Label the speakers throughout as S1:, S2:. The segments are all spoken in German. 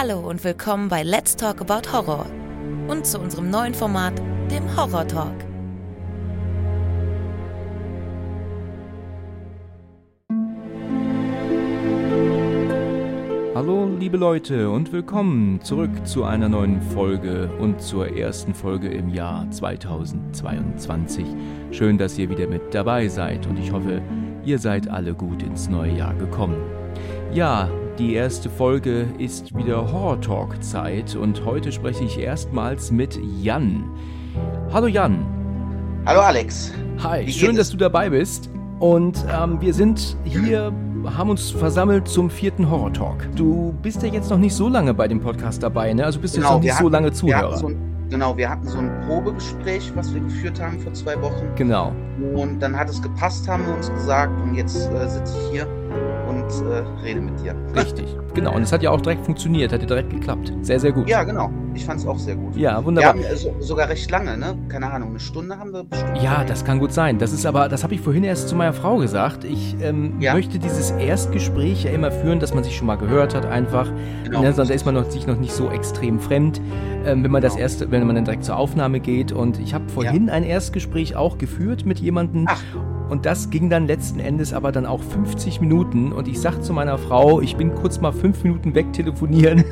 S1: Hallo und willkommen bei Let's Talk About Horror und zu unserem neuen Format, dem Horror Talk.
S2: Hallo liebe Leute und willkommen zurück zu einer neuen Folge und zur ersten Folge im Jahr 2022. Schön, dass ihr wieder mit dabei seid und ich hoffe, ihr seid alle gut ins neue Jahr gekommen. Ja, die erste Folge ist wieder Horror Talk Zeit und heute spreche ich erstmals mit Jan. Hallo Jan.
S3: Hallo Alex.
S2: Hi,
S3: Wie
S2: schön, dass du dabei bist. Und ähm, wir sind hier, haben uns versammelt zum vierten Horror Talk. Du bist ja jetzt noch nicht so lange bei dem Podcast dabei, ne? Also bist du jetzt noch nicht so
S3: hatten-
S2: lange
S3: wir
S2: Zuhörer.
S3: so ein, genau, wir hatten so ein Probegespräch, was wir geführt haben vor zwei Wochen.
S2: genau.
S3: Und dann hat es gepasst, haben wir uns gesagt. Und jetzt äh, sitze ich hier und äh, rede mit dir.
S2: Richtig, genau. Und es hat ja auch direkt funktioniert, hat ja direkt geklappt. Sehr, sehr gut.
S3: Ja, genau. Ich fand es auch sehr gut.
S2: Ja,
S3: Wir
S2: wunderbar.
S3: haben äh, so, sogar recht lange, ne? Keine Ahnung, eine Stunde haben wir bestimmt.
S2: Ja, das kann gut sein. Das ist aber, das habe ich vorhin erst zu meiner Frau gesagt. Ich ähm,
S3: Ja.
S2: möchte dieses Erstgespräch ja immer führen, dass man sich schon mal gehört hat, einfach.
S3: Genau.
S2: Ne, sonst ist man noch, sich noch nicht so extrem fremd, ähm, wenn man das
S3: Genau.
S2: erste, wenn man dann direkt zur Aufnahme geht. Und ich habe vorhin ein Erstgespräch auch geführt mit jemandem.
S3: Ach.
S2: Und das ging dann letzten Endes aber dann auch 50 Minuten. Und ich sag zu meiner Frau, ich bin kurz mal fünf Minuten weg telefonieren.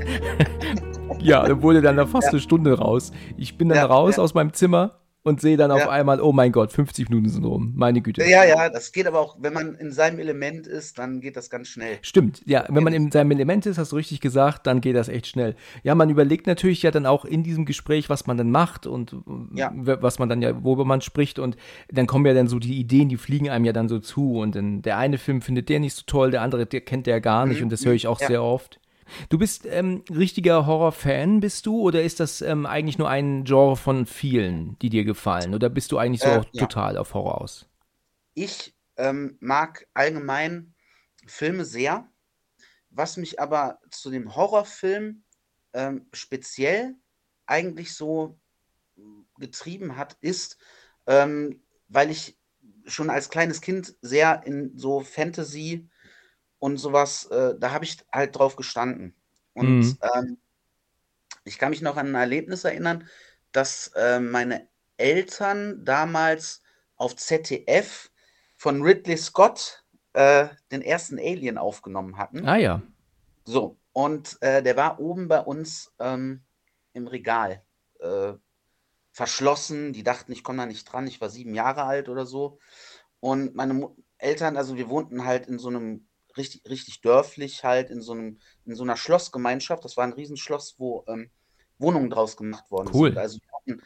S2: ja, da wurde dann da fast
S3: Ja.
S2: eine Stunde raus. Ich bin dann
S3: Ja,
S2: raus
S3: ja.
S2: aus meinem Zimmer und sehe dann auf
S3: Ja.
S2: einmal, oh mein Gott, 50 Minuten sind rum. Meine Güte.
S3: Ja, ja, das geht aber auch, wenn man in seinem Element ist, dann geht das ganz schnell.
S2: Stimmt, ja, wenn man in seinem Element ist, hast du richtig gesagt, dann geht das echt schnell. Ja, man überlegt natürlich ja dann auch in diesem Gespräch, was man dann macht und äh,
S3: Ja.
S2: was man dann ja, worüber man spricht und dann kommen ja dann so die Ideen, die fliegen einem ja dann so zu und dann der eine Film findet der nicht so toll, der andere, der kennt der gar nicht
S3: Mhm,
S2: und das höre ich auch
S3: ja.
S2: sehr oft. Du bist ähm, richtiger Horror-Fan, bist du? Oder ist das ähm, eigentlich nur ein Genre von vielen, die dir gefallen? Oder bist du eigentlich so
S3: Äh,
S2: auch
S3: ja.
S2: total auf Horror aus?
S3: Ich ähm, mag allgemein Filme sehr. Was mich aber zu dem Horrorfilm ähm, speziell eigentlich so getrieben hat, ist, ähm, weil ich schon als kleines Kind sehr in so Fantasy und sowas, äh, da habe ich halt drauf gestanden. Und
S2: Mhm.
S3: ähm, ich kann mich noch an ein Erlebnis erinnern, dass äh, meine Eltern damals auf ZDF von Ridley Scott äh, den ersten Alien aufgenommen hatten.
S2: Ah ja.
S3: So, und äh, der war oben bei uns ähm, im Regal äh, verschlossen. Die dachten, ich komme da nicht dran. Ich war sieben Jahre alt oder so. Und meine Mu Eltern, also wir wohnten halt in so einem richtig, richtig dörflich, halt in so einem, in so einer Schlossgemeinschaft. Das war ein Riesenschloss, wo ähm, Wohnungen draus gemacht worden
S2: Cool.
S3: sind. Also wir hatten,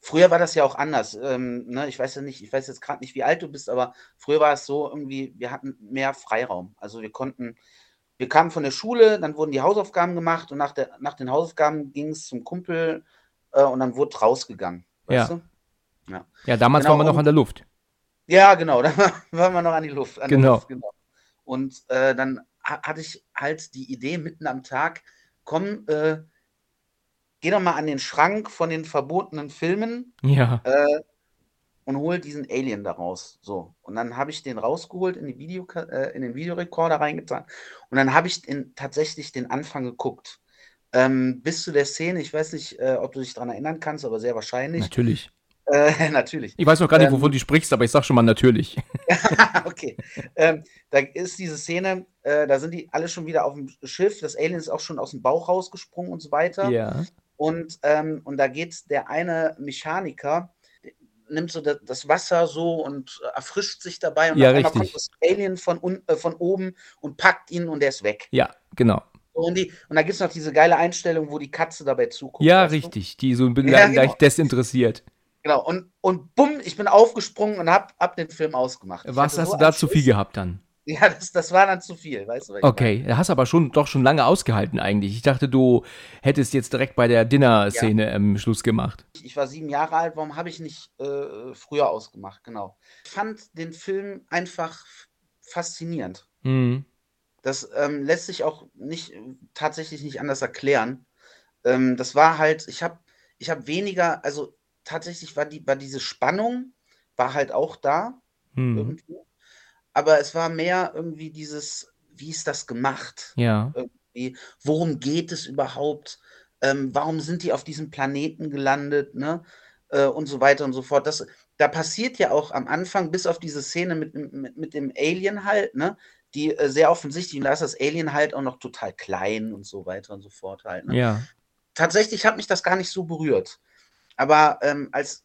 S3: früher war das ja auch anders. Ähm, ne? Ich weiß ja nicht, ich weiß jetzt gerade nicht, wie alt du bist, aber früher war es so irgendwie, wir hatten mehr Freiraum. Also wir konnten wir kamen von der Schule, dann wurden die Hausaufgaben gemacht und nach, der, nach den Hausaufgaben ging es zum Kumpel äh, und dann wurde rausgegangen. Weißt
S2: Ja.
S3: du? Ja.
S2: Ja, damals
S3: Genau,
S2: war man noch an der Luft.
S3: ja, genau, da war- waren wir noch an die Luft. An
S2: Genau.
S3: Luft, genau. Und äh, dann ha hatte ich halt die Idee mitten am Tag, komm, äh, geh doch mal an den Schrank von den verbotenen Filmen
S2: Ja.
S3: äh, und hol diesen Alien da raus. So. Und dann habe ich den rausgeholt, in, die Video, äh, in den Videorekorder reingetan. Und dann habe ich in, tatsächlich den Anfang geguckt. Ähm, bis zu der Szene, ich weiß nicht, äh, ob du dich daran erinnern kannst, aber sehr wahrscheinlich.
S2: Natürlich.
S3: Äh, natürlich.
S2: Ich weiß noch gar nicht,
S3: Ähm,
S2: wovon du sprichst, aber ich sag schon mal natürlich.
S3: okay. Ähm, da ist diese Szene, äh, da sind die alle schon wieder auf dem Schiff. Das Alien ist auch schon aus dem Bauch rausgesprungen und so weiter.
S2: Ja.
S3: Und, ähm, und da geht der eine Mechaniker, der nimmt so das, Wasser so und erfrischt sich dabei. Und
S2: Ja, richtig.
S3: kommt das Alien von, un, äh, von oben und packt ihn und er ist weg.
S2: Ja, genau.
S3: Und, die, und da gibt es noch diese geile Einstellung, wo die Katze dabei zuguckt.
S2: Ja,
S3: weißt du?
S2: richtig. Die so be-
S3: Ja,
S2: leicht
S3: genau.
S2: desinteressiert.
S3: Genau. Und, und bumm, ich bin aufgesprungen und hab, hab den Film ausgemacht. Ich
S2: Was hast
S3: so
S2: du da zu viel gehabt dann?
S3: Ja, das, das war dann zu viel, weißt du? ich meine?
S2: Okay, da hast aber schon doch schon lange ausgehalten eigentlich. Ich dachte, du hättest jetzt direkt bei der Dinner-Szene ähm, Schluss gemacht.
S3: Ich war sieben Jahre alt, warum habe ich nicht äh, früher ausgemacht? Genau. Ich fand den Film einfach faszinierend.
S2: Mhm.
S3: Das ähm, lässt sich auch nicht tatsächlich nicht anders erklären. Ähm, das war halt, ich habe ich hab weniger, also tatsächlich war die, war diese Spannung, war halt auch da
S2: Mhm.
S3: irgendwo. Aber es war mehr irgendwie dieses, wie ist das gemacht?
S2: Ja.
S3: Irgendwie. irgendwie, worum geht es überhaupt, ähm, warum sind die auf diesem Planeten gelandet, ne? Äh, und so weiter und so fort. Das, da passiert ja auch am Anfang, bis auf diese Szene mit, mit, mit dem Alien halt, ne? Die äh, sehr offensichtlich, und da ist das Alien halt auch noch total klein und so weiter und so fort halt. Ne?
S2: Ja.
S3: Tatsächlich hat mich das gar nicht so berührt. Aber ähm, als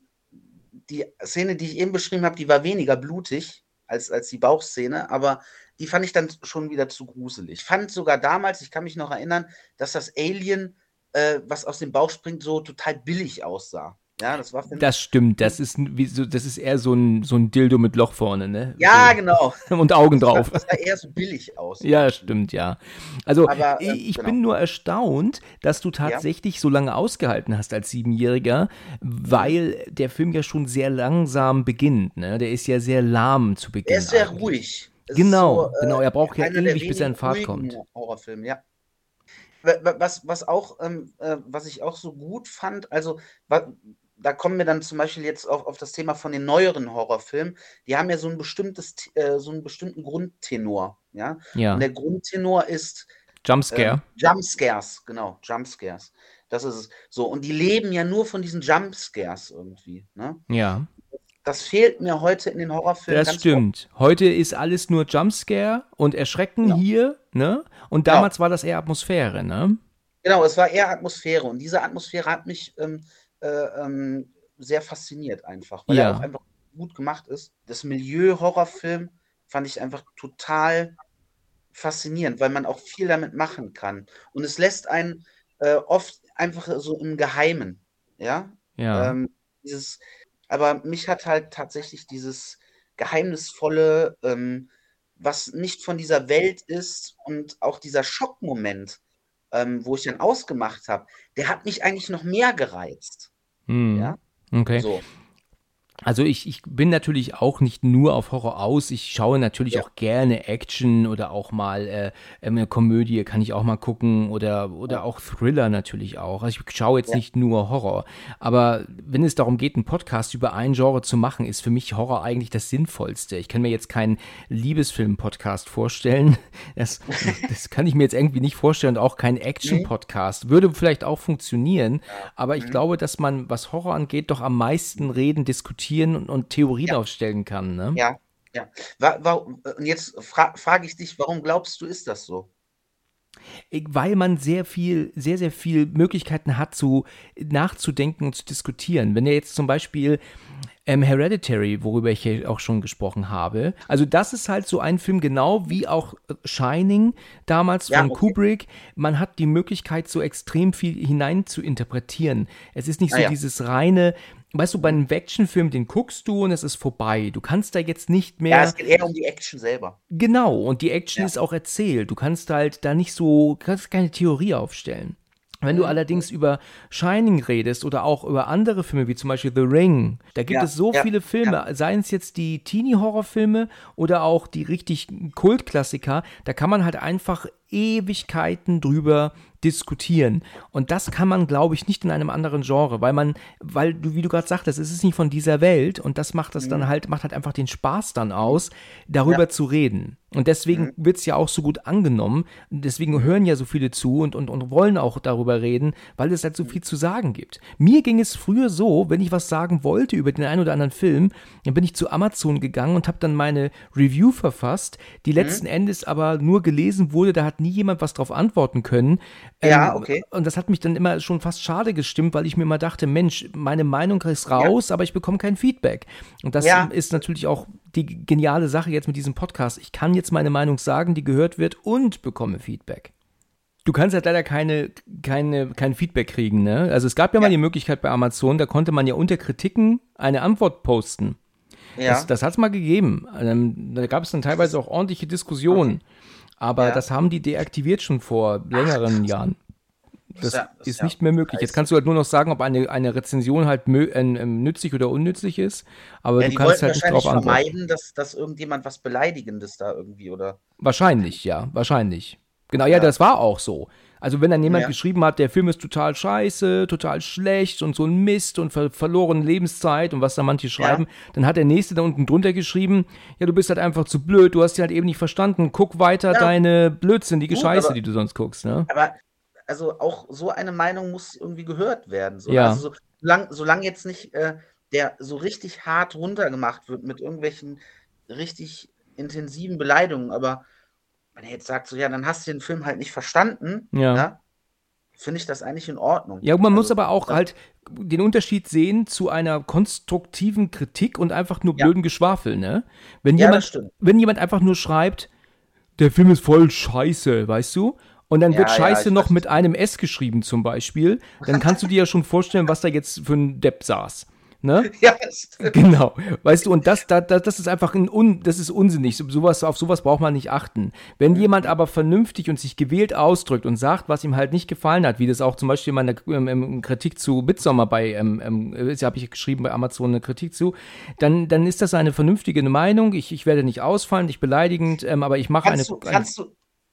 S3: die Szene, die ich eben beschrieben habe, die war weniger blutig als, als die Bauchszene, aber die fand ich dann schon wieder zu gruselig. Ich fand sogar damals, ich kann mich noch erinnern, dass das Alien, äh, was aus dem Bauch springt, so total billig aussah. Ja, das war
S2: Das stimmt, das ist, wie so, das ist eher so ein, so ein Dildo mit Loch vorne, ne?
S3: Ja,
S2: so.
S3: genau.
S2: Und Augen drauf.
S3: Das sah eher so billig aus.
S2: Ja, stimmt, ja. Also
S3: Aber, äh,
S2: ich
S3: genau.
S2: bin nur erstaunt, dass du tatsächlich so lange ausgehalten hast als Siebenjähriger, weil der Film ja schon sehr langsam beginnt, ne? Der ist ja sehr lahm zu Beginn.
S3: Er ist sehr
S2: eigentlich.
S3: ruhig. Es
S2: Genau,
S3: so, äh,
S2: genau, er braucht ja ewig, bis er in Fahrt kommt.
S3: Horrorfilme, ja. Wa- wa- Was, was auch, ähm, äh, was ich auch so gut fand, also da kommen wir dann zum Beispiel jetzt auf, auf das Thema von den neueren Horrorfilmen. Die haben ja so ein bestimmtes, äh, so einen bestimmten Grundtenor, ja.
S2: Ja,
S3: Und der Grundtenor ist
S2: Jumpscare.
S3: ähm, Jumpscares, genau, Jumpscares. Das ist es. So, und die leben ja nur von diesen Jumpscares irgendwie, ne?
S2: Ja,
S3: Das fehlt mir heute in den Horrorfilmen
S2: das stimmt. Heute ist alles nur Jumpscare und Erschrecken
S3: Genau.
S2: hier, ne? Und
S3: Genau.
S2: damals war das eher Atmosphäre, ne?
S3: Genau, es war eher Atmosphäre und diese Atmosphäre hat mich ähm, äh, ähm, sehr fasziniert einfach, weil
S2: Ja.
S3: er auch einfach gut gemacht ist. Das Milieu Horrorfilm fand ich einfach total faszinierend, weil man auch viel damit machen kann und es lässt einen äh, oft einfach so im Geheimen, ja.
S2: Ja.
S3: Ähm, dieses, aber mich hat halt tatsächlich dieses geheimnisvolle, ähm, was nicht von dieser Welt ist und auch dieser Schockmoment, ähm, wo ich dann ausgemacht habe, der hat mich eigentlich noch mehr gereizt.
S2: Hm.
S3: Ja,
S2: Okay.
S3: so.
S2: Also ich, ich bin natürlich auch nicht nur auf Horror aus. Ich schaue natürlich
S3: Ja.
S2: auch gerne Action oder auch mal äh, eine Komödie kann ich auch mal gucken oder, oder auch Thriller natürlich auch. Also ich schaue jetzt
S3: Ja.
S2: nicht nur Horror. Aber wenn es darum geht, einen Podcast über ein Genre zu machen, ist für mich Horror eigentlich das Sinnvollste. Ich kann mir jetzt keinen Liebesfilm-Podcast vorstellen. Das, das kann ich mir jetzt irgendwie nicht vorstellen und auch keinen Action-Podcast. Würde vielleicht auch funktionieren, aber ich
S3: Mhm.
S2: glaube, dass man, was Horror angeht, doch am meisten reden, diskutieren und, und Theorien
S3: Ja.
S2: aufstellen kann. Ne?
S3: Ja, ja. Wa wa und jetzt fra frage ich dich, warum glaubst du, ist das so?
S2: Weil man sehr viel, sehr, sehr viel Möglichkeiten hat, zu nachzudenken und zu diskutieren. Wenn ihr jetzt zum Beispiel ähm, Hereditary, worüber ich ja auch schon gesprochen habe, also das ist halt so ein Film, genau wie auch Shining damals
S3: Ja,
S2: von
S3: okay.
S2: Kubrick. Man hat die Möglichkeit, so extrem viel hinein zu interpretieren. Es ist nicht so
S3: Ah, ja.
S2: dieses reine, weißt du, bei einem Actionfilm, den guckst du und es ist vorbei. Du kannst da jetzt nicht mehr.
S3: Ja, es geht eher um die Action selber.
S2: Genau, und die Action
S3: Ja.
S2: ist auch erzählt. Du kannst halt da nicht so, kannst keine Theorie aufstellen. Wenn du
S3: Mhm.
S2: allerdings über Shining redest oder auch über andere Filme, wie zum Beispiel The Ring, da gibt
S3: Ja,
S2: es so
S3: ja,
S2: viele Filme, seien es jetzt die Teenie-Horrorfilme oder auch die richtig Kultklassiker, da kann man halt einfach Ewigkeiten drüber diskutieren. Und das kann man, glaube ich, nicht in einem anderen Genre, weil man, weil du, wie du gerade sagtest, es ist nicht von dieser Welt und das macht das dann halt, macht halt einfach den Spaß dann aus, darüber
S3: Mhm. Ja. Mhm.
S2: zu reden. Und deswegen wird es ja auch so gut angenommen. Deswegen hören ja so viele zu und, und, und wollen auch darüber reden, weil es halt so viel zu sagen gibt. Mir ging es früher so, wenn ich was sagen wollte über den einen oder anderen Film, dann bin ich zu Amazon gegangen und habe dann meine Review verfasst, die
S3: Mhm.
S2: letzten Endes aber nur gelesen wurde, da hat nie jemand was drauf antworten können.
S3: Ja,
S2: Ähm,
S3: okay.
S2: Und das hat mich dann immer schon fast schade gestimmt, weil ich mir immer dachte, Mensch, meine Meinung ist raus, aber ich bekomme kein Feedback. Und das
S3: Ja.
S2: ist natürlich auch die geniale Sache jetzt mit diesem Podcast. Ich kann jetzt meine Meinung sagen, die gehört wird und bekomme Feedback. Du kannst halt leider keine, keine, kein Feedback kriegen, ne? Also es gab ja, mal
S3: Ja.
S2: die Möglichkeit bei Amazon, da konnte man ja unter Kritiken eine Antwort posten.
S3: Ja.
S2: Das, das hat es mal gegeben. Ähm, da gab es dann teilweise auch ordentliche Diskussionen. Aber
S3: Ja.
S2: das haben die deaktiviert schon vor längeren Jahren. Das
S3: ja- das
S2: ist
S3: ja
S2: nicht mehr möglich. Jetzt kannst du halt nur noch sagen, ob eine, eine Rezension halt ähm, nützlich oder unnützlich ist, aber
S3: ja,
S2: du kannst halt nicht
S3: wahrscheinlich
S2: drauf antworten.
S3: vermeiden, dass, dass irgendjemand was Beleidigendes da irgendwie oder.
S2: Wahrscheinlich, ja, wahrscheinlich. Genau, ja, das war auch so. Also wenn dann jemand geschrieben hat, der Film ist total scheiße, total schlecht und so ein Mist und ver verlorene Lebenszeit und was da manche schreiben, dann hat der Nächste da unten drunter geschrieben, ja, du bist halt einfach zu blöd, du hast die halt eben nicht verstanden, guck weiter deine Blödsinnige
S3: Gut,
S2: Scheiße,
S3: aber-
S2: die du sonst guckst, ne?
S3: Aber also auch so eine Meinung muss irgendwie gehört werden. So,
S2: Ja.
S3: Also so, solange solang jetzt nicht äh, der so richtig hart runtergemacht wird mit irgendwelchen richtig intensiven Beleidigungen, aber wenn er jetzt sagt, so ja, dann hast du den Film halt nicht verstanden,
S2: Ja.
S3: finde ich das eigentlich in Ordnung.
S2: Ja, man muss
S3: Also,
S2: aber auch halt den Unterschied sehen zu einer konstruktiven Kritik und einfach nur
S3: Ja.
S2: blöden Geschwafel, ne? Wenn
S3: Ja,
S2: jemand, wenn jemand einfach nur schreibt, der Film ist voll scheiße, weißt du? Und dann
S3: Ja,
S2: wird
S3: ja,
S2: Scheiße
S3: ich
S2: noch mit einem S geschrieben zum Beispiel, dann kannst du dir ja schon vorstellen, was da jetzt für ein Depp saß. Ne?
S3: Ja, stimmt.
S2: Genau, weißt du, und das, das, das ist einfach ein Un, das ist unsinnig. So- Sowas, auf sowas braucht man nicht achten. Wenn jemand aber vernünftig und sich gewählt ausdrückt und sagt, was ihm halt nicht gefallen hat, wie das auch zum Beispiel in meiner ähm, ähm, Kritik zu Midsommar bei, ähm, ähm, äh, habe ich geschrieben bei Amazon eine Kritik zu, dann, dann ist das eine vernünftige Meinung. Ich, ich werde nicht ausfallen, nicht beleidigend, ähm, aber ich mache eine,
S3: du, fandst du,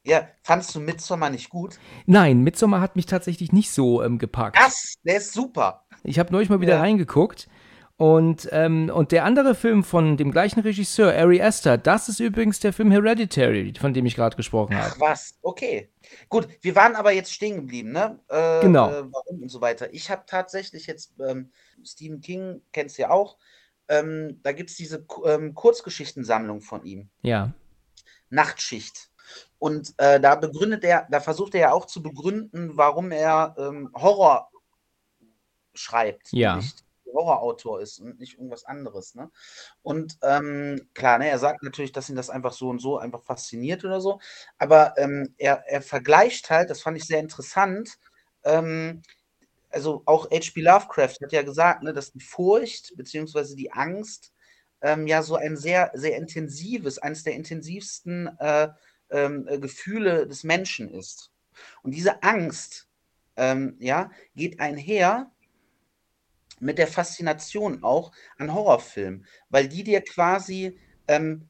S3: ja, fandst du Midsommar nicht gut?
S2: Nein, Midsommar hat mich tatsächlich nicht so ähm, gepackt.
S3: Das, der ist super.
S2: Ich habe neulich mal wieder
S3: Ja.
S2: reingeguckt. Und, ähm, und der andere Film von dem gleichen Regisseur, Ari Aster, das ist übrigens der Film Hereditary, von dem ich gerade gesprochen habe.
S3: Ach was, okay. Gut, wir waren aber jetzt stehen geblieben, ne? Äh,
S2: Genau.
S3: Äh, warum und so weiter. Ich habe tatsächlich jetzt, ähm, Stephen King, kennst du ja auch, ähm, da gibt es diese ähm, Kurzgeschichtensammlung von ihm,
S2: Ja,
S3: Nachtschicht. Und äh, da begründet er, da versucht er ja auch zu begründen, warum er ähm, Horror schreibt.
S2: Ja.
S3: Nicht Horrorautor ist und nicht irgendwas anderes. Ne? Und ähm, klar, ne, er sagt natürlich, dass ihn das einfach so und so einfach fasziniert oder so. Aber ähm, er, er vergleicht halt, das fand ich sehr interessant, ähm, also auch H.P. Lovecraft hat ja gesagt, ne, dass die Furcht beziehungsweise die Angst ähm, ja so ein sehr, sehr intensives, eines der intensivsten äh, ähm, äh, Gefühle des Menschen ist. Und diese Angst, ähm, ja, geht einher mit der Faszination auch an Horrorfilmen, weil die dir quasi ähm,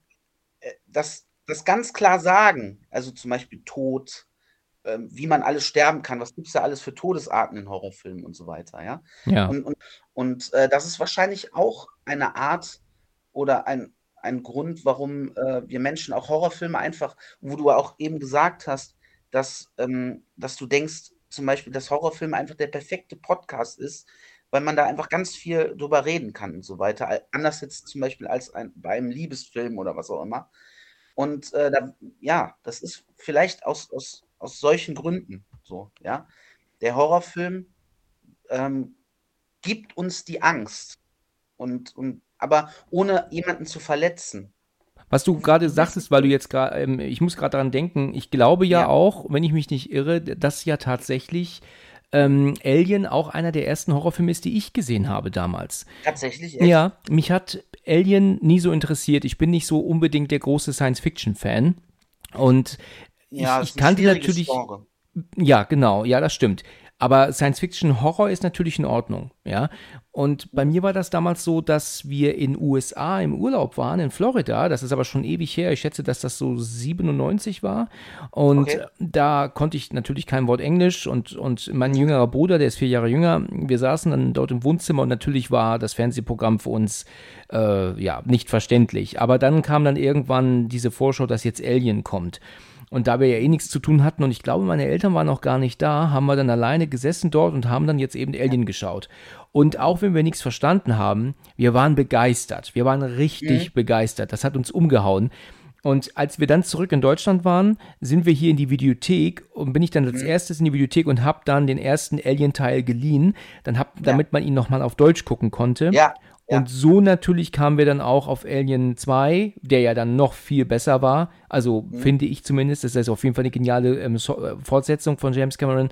S3: äh, das, das ganz klar sagen, also zum Beispiel Tod, ähm, wie man alles sterben kann, was gibt es da alles für Todesarten in Horrorfilmen und so weiter, ja.
S2: ja.
S3: Und, und, und äh, das ist wahrscheinlich auch eine Art oder ein, ein Grund, warum äh, wir Menschen auch Horrorfilme einfach, wo du auch eben gesagt hast, dass, ähm, dass du denkst, zum Beispiel, dass Horrorfilme einfach der perfekte Podcast ist, weil man da einfach ganz viel drüber reden kann und so weiter. Anders jetzt zum Beispiel als ein, bei einem Liebesfilm oder was auch immer. Und äh, da, ja, das ist vielleicht aus, aus, aus solchen Gründen so, ja. Der Horrorfilm ähm, gibt uns die Angst. Und, und, aber ohne jemanden zu verletzen.
S2: Was du gerade sagtest, weil du jetzt gerade, ähm, ich muss gerade daran denken, ich glaube ja,
S3: Ja.
S2: auch, wenn ich mich nicht irre, dass ja tatsächlich ähm, Alien auch einer der ersten Horrorfilme ist, die ich gesehen habe damals.
S3: Tatsächlich, echt?
S2: Ja, mich hat Alien nie so interessiert. Ich bin nicht so unbedingt der große Science-Fiction-Fan. Und
S3: Ja,
S2: ich, ich kannte natürlich.
S3: Genre.
S2: Ja, genau, ja, das stimmt. Aber Science-Fiction-Horror ist natürlich in Ordnung, ja. Und bei mir war das damals so, dass wir in USA im Urlaub waren, in Florida. Das ist aber schon ewig her. Ich schätze, dass das so 97 war. Und
S3: Okay.
S2: da konnte ich natürlich kein Wort Englisch. Und, und mein jüngerer Bruder, der ist vier Jahre jünger, wir saßen dann dort im Wohnzimmer und natürlich war das Fernsehprogramm für uns äh, ja nicht verständlich. Aber dann kam dann irgendwann diese Vorschau, dass jetzt Alien kommt. Und da wir ja eh nichts zu tun hatten und ich glaube, meine Eltern waren noch gar nicht da, haben wir dann alleine gesessen dort und haben dann jetzt eben Alien geschaut. Und auch wenn wir nichts verstanden haben, wir waren begeistert. Wir waren richtig begeistert. Das hat uns umgehauen. Und als wir dann zurück in Deutschland waren, sind wir hier in die Videothek und bin ich dann als erstes in die Videothek und habe dann den ersten Alien-Teil geliehen, dann hab, damit man ihn nochmal auf Deutsch gucken konnte.
S3: Ja, ja.
S2: Und so natürlich kamen wir dann auch auf Alien 2, der ja dann noch viel besser war. Also
S3: Mhm.
S2: finde ich zumindest. Das ist auf jeden Fall eine geniale ähm, so äh, Fortsetzung von James Cameron.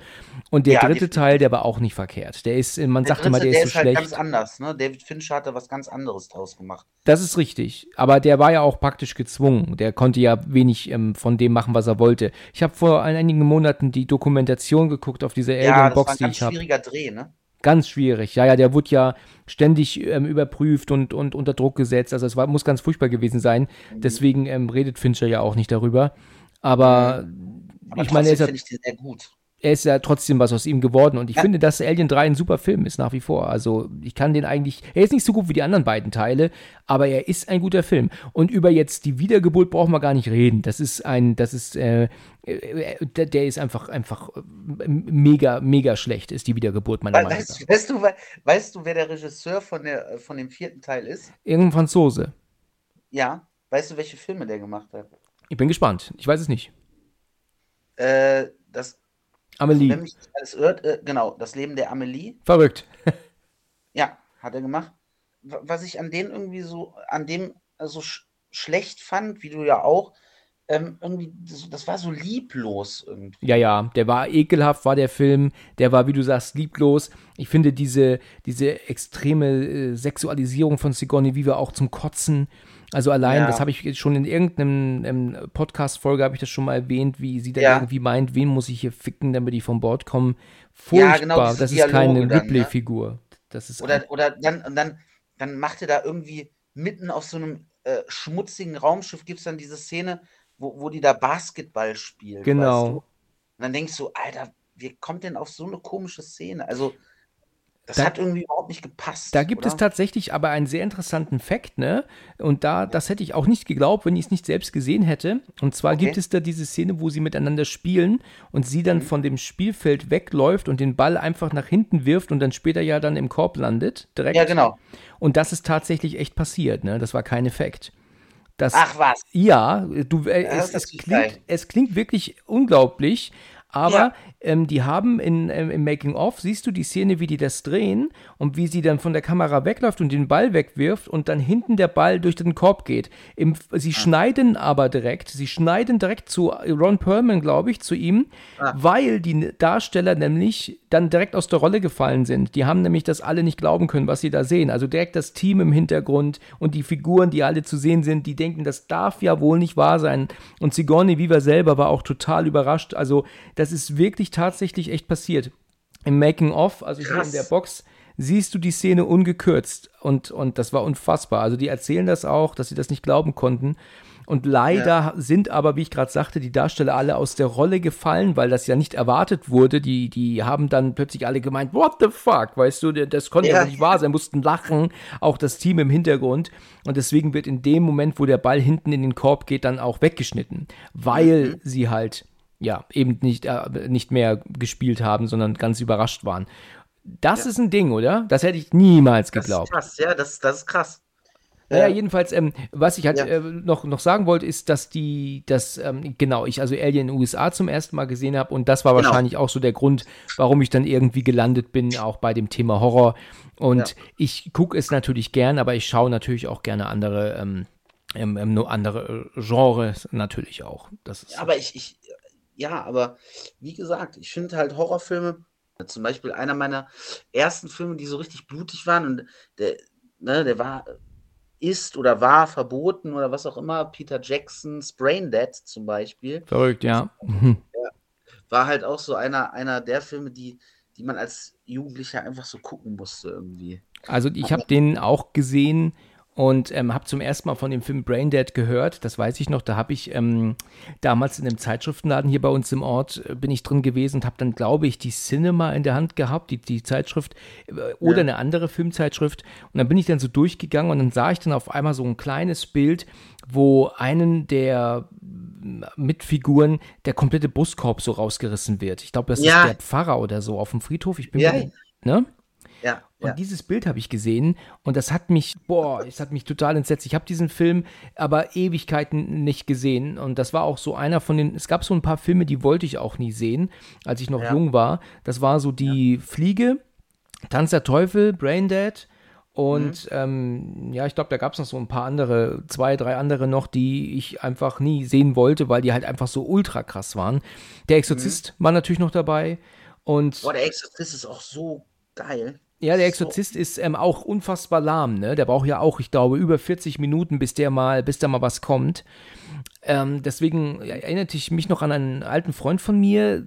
S2: Und der
S3: Ja,
S2: dritte. Teil, der war auch nicht verkehrt. Der ist, äh, man
S3: Der
S2: sagt immer,
S3: dritte,
S2: der ist so
S3: halt
S2: schlecht.
S3: ganz anders. Ne? David Fincher hat da was ganz anderes draus gemacht.
S2: Das ist richtig. Aber der war ja auch praktisch gezwungen. Der konnte ja wenig ähm, von dem machen, was er wollte. Ich habe vor einigen Monaten die Dokumentation geguckt auf
S3: Ja, das war
S2: Alien-Box,
S3: ein
S2: die
S3: ganz
S2: ich habe.
S3: schwieriger Dreh, ne?
S2: Ganz schwierig. Ja, ja, der wurde ja ständig ähm, überprüft und, und unter Druck gesetzt. Also es war, muss ganz furchtbar gewesen sein.
S3: Mhm.
S2: Deswegen ähm, redet Fincher ja auch nicht darüber. Aber
S3: Aber
S2: ich meine, er ist ja,
S3: ich sehr gut.
S2: Er ist ja trotzdem was aus ihm geworden. Und ich ja. finde, dass Alien 3 ein super Film ist, nach wie vor. Also, ich kann den eigentlich. Er ist nicht so gut wie die anderen beiden Teile, aber er ist ein guter Film. Und über jetzt die Wiedergeburt brauchen wir gar nicht reden. Das ist ein, das ist, äh, äh der, der, ist einfach, einfach äh, mega, mega schlecht, ist die Wiedergeburt meiner Meinung
S3: nach. Weißt du, weißt du, wer der Regisseur von, der, von dem vierten Teil ist?
S2: Irgendein Franzose.
S3: Ja. Weißt du, welche Filme der gemacht hat?
S2: Ich bin gespannt. Ich weiß es nicht.
S3: Äh, das
S2: Amelie.
S3: Wenn mich alles irrt, äh, genau, das Leben der Amelie.
S2: Verrückt.
S3: ja, hat er gemacht. Was ich an dem irgendwie so, an dem so sch schlecht fand, wie du ja auch, ähm, irgendwie, das, das, war so lieblos irgendwie.
S2: Ja, ja, der war ekelhaft, war der Film. Der war, wie du sagst, lieblos. Ich finde diese, diese extreme äh, Sexualisierung von Sigourney Weaver auch zum Kotzen. Also allein, ja. das habe ich schon in irgendeinem Podcast-Folge habe ich das schon mal erwähnt, wie sie da ja. irgendwie meint, wen muss ich hier ficken, damit ich von Bord komme. Furchtbar, ja, genau, das ist keine ne? Ripley-Figur.
S3: Ne? oder, oder dann, und dann, dann macht er da irgendwie mitten auf so einem äh, schmutzigen Raumschiff, gibt es dann diese Szene, wo, wo die da Basketball spielen.
S2: Genau. Weißt du? Und
S3: dann denkst du, Alter, wie kommt denn auf so eine komische Szene? Also, das da, hat irgendwie überhaupt nicht gepasst.
S2: Da gibt oder? es tatsächlich aber einen sehr interessanten Fakt, ne? Und da, das hätte ich auch nicht geglaubt, wenn ich es nicht selbst gesehen hätte. Und zwar okay. gibt es da diese Szene, wo sie miteinander spielen und sie dann mhm. von dem Spielfeld wegläuft und den Ball einfach nach hinten wirft und dann später ja dann im Korb landet, direkt.
S3: Ja, genau.
S2: Und das ist tatsächlich echt passiert, ne? Das war kein Effekt. Das,
S3: Ach was.
S2: Ja, du, äh, ja, es, es, klingt, es klingt wirklich unglaublich, aber ja. ähm, die haben in, ähm, im Making-of, siehst du die Szene, wie die das drehen und wie sie dann von der Kamera wegläuft und den Ball wegwirft und dann hinten der Ball durch den Korb geht. Im, sie ah. schneiden aber direkt, sie schneiden direkt zu Ron Perlman, glaube ich, zu ihm, ah. weil die Darsteller nämlich dann direkt aus der Rolle gefallen sind. Die haben nämlich das alle nicht glauben können, was sie da sehen. Also direkt das Team im Hintergrund und die Figuren, die alle zu sehen sind, die denken, das darf ja wohl nicht wahr sein. Und Sigourney Weaver selber war auch total überrascht. Also das ist wirklich tatsächlich echt passiert. Im Making-of, also hier in der Box, siehst du die Szene ungekürzt und, und das war unfassbar. Also die erzählen das auch, dass sie das nicht glauben konnten. Und leider ja. sind aber, wie ich gerade sagte, die Darsteller alle aus der Rolle gefallen, weil das ja nicht erwartet wurde. Die, die haben dann plötzlich alle gemeint, what the fuck, weißt du, das konnte ja, ja nicht wahr sein, mussten lachen, auch das Team im Hintergrund. Und deswegen wird in dem Moment, wo der Ball hinten in den Korb geht, dann auch weggeschnitten, weil mhm. sie halt ja, eben nicht, äh, nicht mehr gespielt haben, sondern ganz überrascht waren. Das ja. ist ein Ding, oder? Das hätte ich niemals geglaubt.
S3: Das ist krass, ja, das, das ist krass.
S2: Naja, jedenfalls, ähm, was ich halt ja. äh, noch, noch sagen wollte, ist, dass die, dass, ähm, genau, ich also Alien in den USA zum ersten Mal gesehen habe und das war genau. wahrscheinlich auch so der Grund, warum ich dann irgendwie gelandet bin, auch bei dem Thema Horror. Und ja. ich gucke es natürlich gern, aber ich schaue natürlich auch gerne andere, ähm, ähm, ähm andere Genres natürlich auch. Das ist
S3: aber ich, ich, ja, aber wie gesagt, ich finde halt Horrorfilme, zum Beispiel einer meiner ersten Filme, die so richtig blutig waren und der, ne, der war, ist oder war verboten oder was auch immer, Peter Jacksons Brain Dead zum Beispiel.
S2: Verrückt, ja. Mhm.
S3: War halt auch so einer, einer der Filme, die, die man als Jugendlicher einfach so gucken musste irgendwie.
S2: Also ich habe den auch gesehen und ähm, habe zum ersten Mal von dem Film Braindead gehört. Das weiß ich noch. Da habe ich ähm, damals in einem Zeitschriftenladen hier bei uns im Ort äh, bin ich drin gewesen und habe dann, glaube ich, die Cinema in der Hand gehabt, die, die Zeitschrift äh, oder ja. eine andere Filmzeitschrift. Und dann bin ich dann so durchgegangen und dann sah ich dann auf einmal so ein kleines Bild, wo einen der Mitfiguren der komplette Buskorb so rausgerissen wird. Ich glaube, das ja. ist der Pfarrer oder so auf dem Friedhof. Ich bin
S3: ja.
S2: mir, ne?
S3: Ja.
S2: Und
S3: ja.
S2: dieses Bild habe ich gesehen und das hat mich, boah, es hat mich total entsetzt. Ich habe diesen Film aber Ewigkeiten nicht gesehen und das war auch so einer von den, es gab so ein paar Filme, die wollte ich auch nie sehen, als ich noch ja. jung war. Das war so die. Fliege, Tanz der Teufel, Braindead und mhm. ähm, ja, ich glaube, da gab es noch so ein paar andere, zwei, drei andere noch, die ich einfach nie sehen wollte, weil die halt einfach so ultra krass waren. Der Exorzist mhm. war natürlich noch dabei. Und
S3: Boah, der Exorzist ist auch so geil.
S2: Ja, der Exorzist so. ist ähm, auch unfassbar lahm, ne? Der braucht ja auch, ich glaube, über 40 Minuten, bis der mal, bis da mal was kommt. Ähm, deswegen erinnerte ich mich noch an einen alten Freund von mir,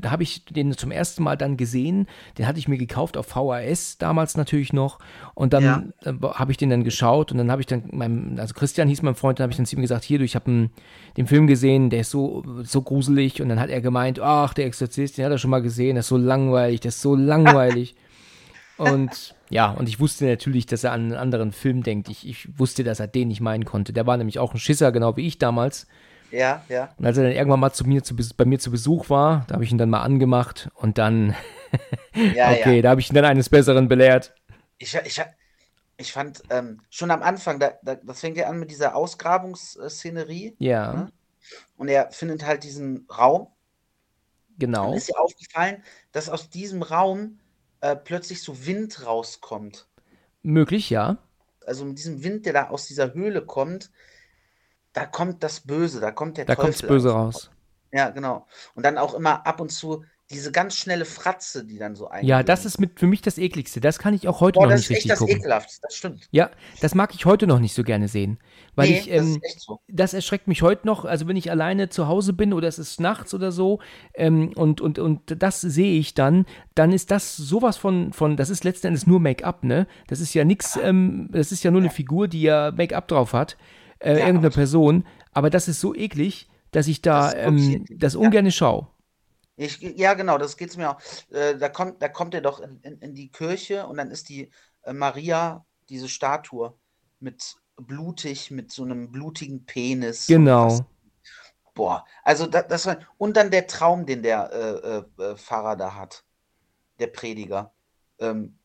S2: da habe ich den zum ersten Mal dann gesehen. Den hatte ich mir gekauft auf VHS damals natürlich noch. Und dann
S3: Ja.
S2: äh, habe ich den dann geschaut und dann habe ich dann meinem, also Christian hieß mein Freund, dann habe ich dann zu ihm gesagt, hier, du, ich habe den Film gesehen, der ist so, so gruselig. Und dann hat er gemeint, ach, der Exorzist, den hat er schon mal gesehen, der ist so langweilig, der ist so langweilig. Und ja, und ich wusste natürlich, dass er an einen anderen Film denkt. Ich, ich wusste, dass er den nicht meinen konnte. Der war nämlich auch ein Schisser, genau wie ich damals.
S3: Ja, ja.
S2: Und als er dann irgendwann mal zu mir zu, bei mir zu Besuch war, da habe ich ihn dann mal angemacht und dann,
S3: Ja,
S2: okay,
S3: ja.
S2: da habe ich ihn dann eines Besseren belehrt.
S3: Ich, ich, ich fand ähm, schon am Anfang, da, da, das fängt ja an mit dieser Ausgrabungsszenerie.
S2: Ja,
S3: Ne? Und er findet halt diesen Raum.
S2: genau.
S3: Und ist dir aufgefallen, dass aus diesem Raum äh, plötzlich so Wind rauskommt.
S2: Möglich, ja.
S3: Also mit diesem Wind, der da aus dieser Höhle kommt, da kommt das Böse, da kommt der
S2: Da
S3: Teufel.
S2: kommt's böse
S3: einfach.
S2: raus.
S3: Ja, genau. Und dann auch immer ab und zu diese ganz schnelle Fratze, die dann so
S2: Ja,
S3: eingeht.
S2: das ist mit für mich das ekligste. Das kann ich auch heute
S3: Boah,
S2: noch
S3: das
S2: nicht
S3: ist echt
S2: richtig
S3: das
S2: gucken.
S3: Ekelhaftste, das stimmt.
S2: Ja, das mag ich heute noch nicht so gerne sehen, weil
S3: nee,
S2: ich
S3: das
S2: ähm,
S3: echt so.
S2: das erschreckt mich heute noch, also wenn ich alleine zu Hause bin oder es ist nachts oder so ähm, und, und, und das sehe ich dann, dann ist das sowas von, von das ist letzten Endes nur Make-up, ne? Das ist ja nix, ähm, das ist ja nur eine Figur, die ja Make-up drauf hat, äh,
S3: Ja,
S2: irgendeine. Person, aber das ist so eklig, dass ich da
S3: Das
S2: ähm, das
S3: ja.
S2: ungerne schaue.
S3: Ich, ja, genau, das geht's mir auch. Äh, da kommt, da kommt er doch in, in, in die Kirche und dann ist die äh, Maria, diese Statue, mit blutig, mit so einem blutigen Penis.
S2: Genau.
S3: Boah, also da, das war. Und dann der Traum, den der äh, äh, äh, Pfarrer da hat, der Prediger. Ähm,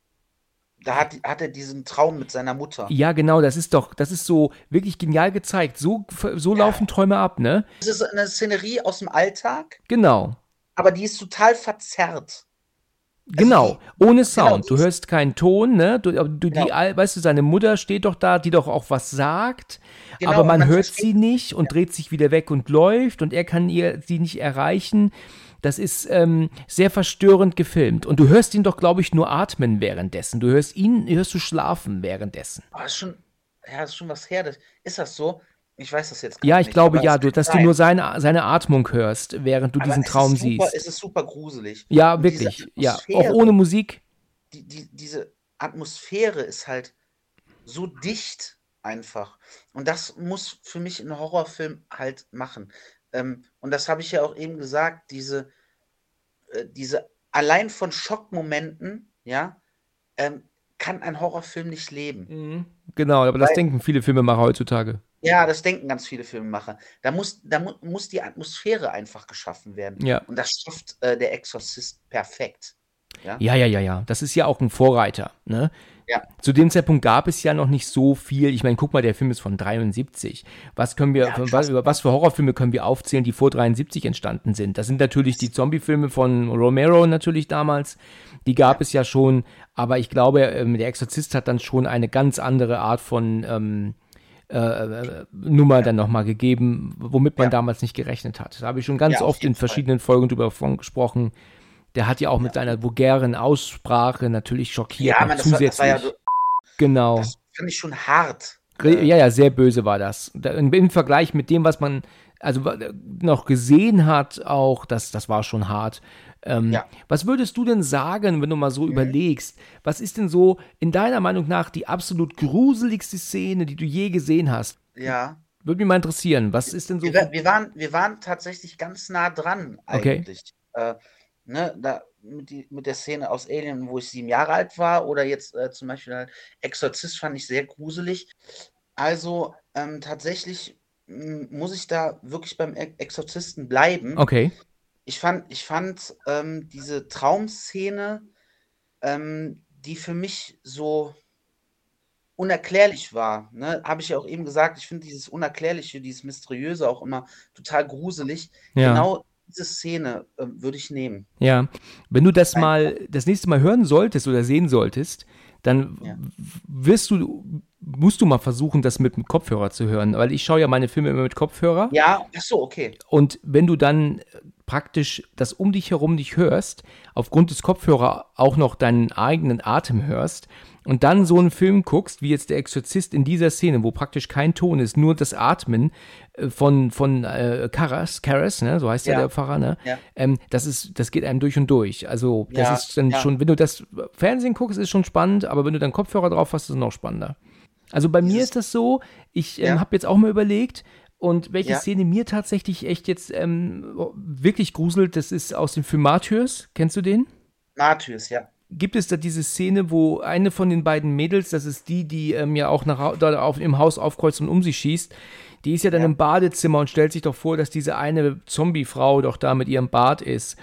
S3: da hat, hat er diesen Traum mit seiner Mutter.
S2: Ja, genau, das ist doch, das ist so wirklich genial gezeigt. So, so laufen Träume ab, ne?
S3: Das ist eine Szenerie aus dem Alltag,
S2: Genau.
S3: Aber die ist total verzerrt.
S2: Genau, ohne Sound.
S3: die
S2: du hörst keinen Ton, ne? Du, du, die,
S3: Genau.
S2: Al- weißt du, seine Mutter steht doch da, die doch auch was sagt,
S3: Genau,
S2: aber man,
S3: man
S2: hört sie nicht und dreht sich wieder weg und läuft und er kann ihr sie nicht erreichen. Das ist ähm, sehr verstörend gefilmt. Und du hörst ihn doch, glaube ich, nur atmen währenddessen. Du hörst ihn, hörst du schlafen währenddessen.
S3: Oh, ist schon, ja, ist schon was her. Das, ist das so? Ich weiß das jetzt gar
S2: Ja, ich
S3: nicht,
S2: glaube
S3: aber
S2: ja,
S3: es
S2: du, dass du
S3: sein.
S2: nur seine, seine Atmung hörst, während du
S3: Aber
S2: diesen
S3: es
S2: Traum
S3: super,
S2: siehst.
S3: Es ist super gruselig.
S2: Ja,
S3: Und
S2: wirklich. Ja, auch ohne Musik.
S3: Die, die, diese Atmosphäre ist halt so dicht einfach. Und das muss für mich ein Horrorfilm halt machen. Ähm, und das habe ich ja auch eben gesagt, diese, äh, diese allein von Schockmomenten, ja, ähm, kann ein Horrorfilm nicht leben.
S2: Mhm. Genau, aber das
S3: Weil-
S2: denken viele Filmemacher heutzutage.
S3: Ja, das denken ganz viele Filmemacher. Da muss, da mu muss die Atmosphäre einfach geschaffen werden.
S2: Ja.
S3: Und das schafft äh, der Exorzist perfekt. Ja?
S2: Ja, ja, ja, ja. Das ist ja auch ein Vorreiter. Ne?
S3: Ja.
S2: Zu dem Zeitpunkt gab es ja noch nicht so viel. Ich meine, guck mal, der Film ist von 73. Was können wir,
S3: Ja,
S2: was, über was für Horrorfilme können wir aufzählen, die vor 73 entstanden sind? Das sind natürlich die Zombie-Filme von Romero natürlich damals. Die gab es ja schon. Aber ich glaube, ähm, der Exorzist hat dann schon eine ganz andere Art von ähm, äh, äh, Nummer dann nochmal gegeben, womit man
S3: Ja.
S2: damals nicht gerechnet hat. Da habe ich schon ganz
S3: Ja,
S2: oft in
S3: jeden Fall.
S2: verschiedenen Folgen drüber von gesprochen. Der hat ja auch mit seiner vulgären Aussprache natürlich schockiert.
S3: Ja, man, das war, das war ja,
S2: zusätzlich. genau.
S3: das fand ich schon hart.
S2: Re- ja, ja, sehr böse war das. Da- Im, Vergleich mit dem, was man also noch gesehen hat, auch, das, das war schon hart. Ähm,
S3: Ja. Mhm.
S2: Was würdest du denn sagen, wenn du mal so überlegst? Was ist denn so in deiner Meinung nach die absolut gruseligste Szene, die du je gesehen hast?
S3: Ja.
S2: Würde mich mal interessieren. Was ist denn so?
S3: Wir, wir, waren, wir waren tatsächlich ganz nah dran,
S2: Okay.
S3: eigentlich. Äh, ne, da, mit, die, mit der Szene aus Alien, wo ich sieben Jahre alt war, oder jetzt äh, zum Beispiel halt Exorzist fand ich sehr gruselig. Also ähm, tatsächlich muss ich da wirklich beim Exorzisten bleiben.
S2: Okay.
S3: Ich fand, ich fand ähm, diese Traumszene, ähm, die für mich so unerklärlich war. Ne? Habe ich ja auch eben gesagt, ich finde dieses Unerklärliche, dieses Mysteriöse auch immer total gruselig.
S2: Ja.
S3: Genau diese Szene äh, würde ich nehmen.
S2: Ja, wenn du das mal das nächste Mal hören solltest oder sehen solltest, dann
S3: Ja.
S2: wirst du musst du mal versuchen, das mit dem Kopfhörer zu hören, weil ich schaue ja meine Filme immer mit Kopfhörer
S3: Ja, ach so, okay.
S2: und wenn du dann praktisch das um dich herum nicht hörst, aufgrund des Kopfhörer auch noch deinen eigenen Atem hörst und dann so einen Film guckst, wie jetzt der Exorzist in dieser Szene, wo praktisch kein Ton ist, nur das Atmen äh, von, von äh, Karas, Karas, ne, so heißt ja, der Pfarrer, ne? Ja. Ähm, das ist, das geht einem durch und durch. Also, das ja, ist dann ja. schon, wenn du das Fernsehen guckst, ist schon spannend, aber wenn du dann Kopfhörer drauf hast, ist es noch spannender. Also bei mir ist das so, ich ähm, habe jetzt auch mal überlegt, und welche ja. Szene mir tatsächlich echt jetzt ähm, wirklich gruselt, das ist aus dem Film Martyrs. Kennst du den?
S3: Martyrs, ja
S2: gibt es da diese Szene, wo eine von den beiden Mädels, das ist die, die ähm, ja auch nach, da auf, im Haus aufkreuzt und um sie schießt, die ist ja dann ja. im Badezimmer und stellt sich doch vor, dass diese eine Zombie-Frau doch da mit ihrem Bart ist.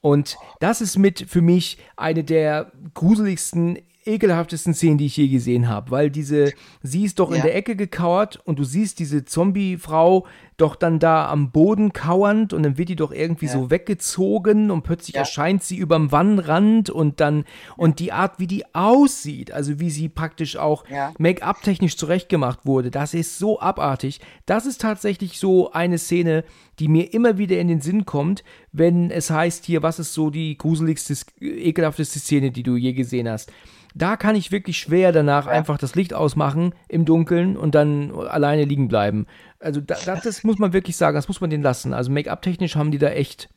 S2: Und das ist mit für mich eine der gruseligsten ekelhaftesten Szenen, die ich je gesehen habe, weil diese, sie ist doch ja. in der Ecke gekauert und du siehst diese Zombie-Frau doch dann da am Boden kauernd und dann wird die doch irgendwie ja. so weggezogen und plötzlich ja. erscheint sie überm Wannrand und dann, und die Art, wie die aussieht, also wie sie praktisch auch Make-up-technisch zurechtgemacht wurde, das ist so abartig. Das ist tatsächlich so eine Szene, die mir immer wieder in den Sinn kommt, wenn es heißt hier, was ist so die gruseligste, ekelhafteste Szene, die du je gesehen hast da kann ich wirklich schwer danach ja. einfach das Licht ausmachen im Dunkeln und dann alleine liegen bleiben. Also da, das muss man wirklich sagen, das muss man denen lassen. Also Make-up-technisch haben die da echt,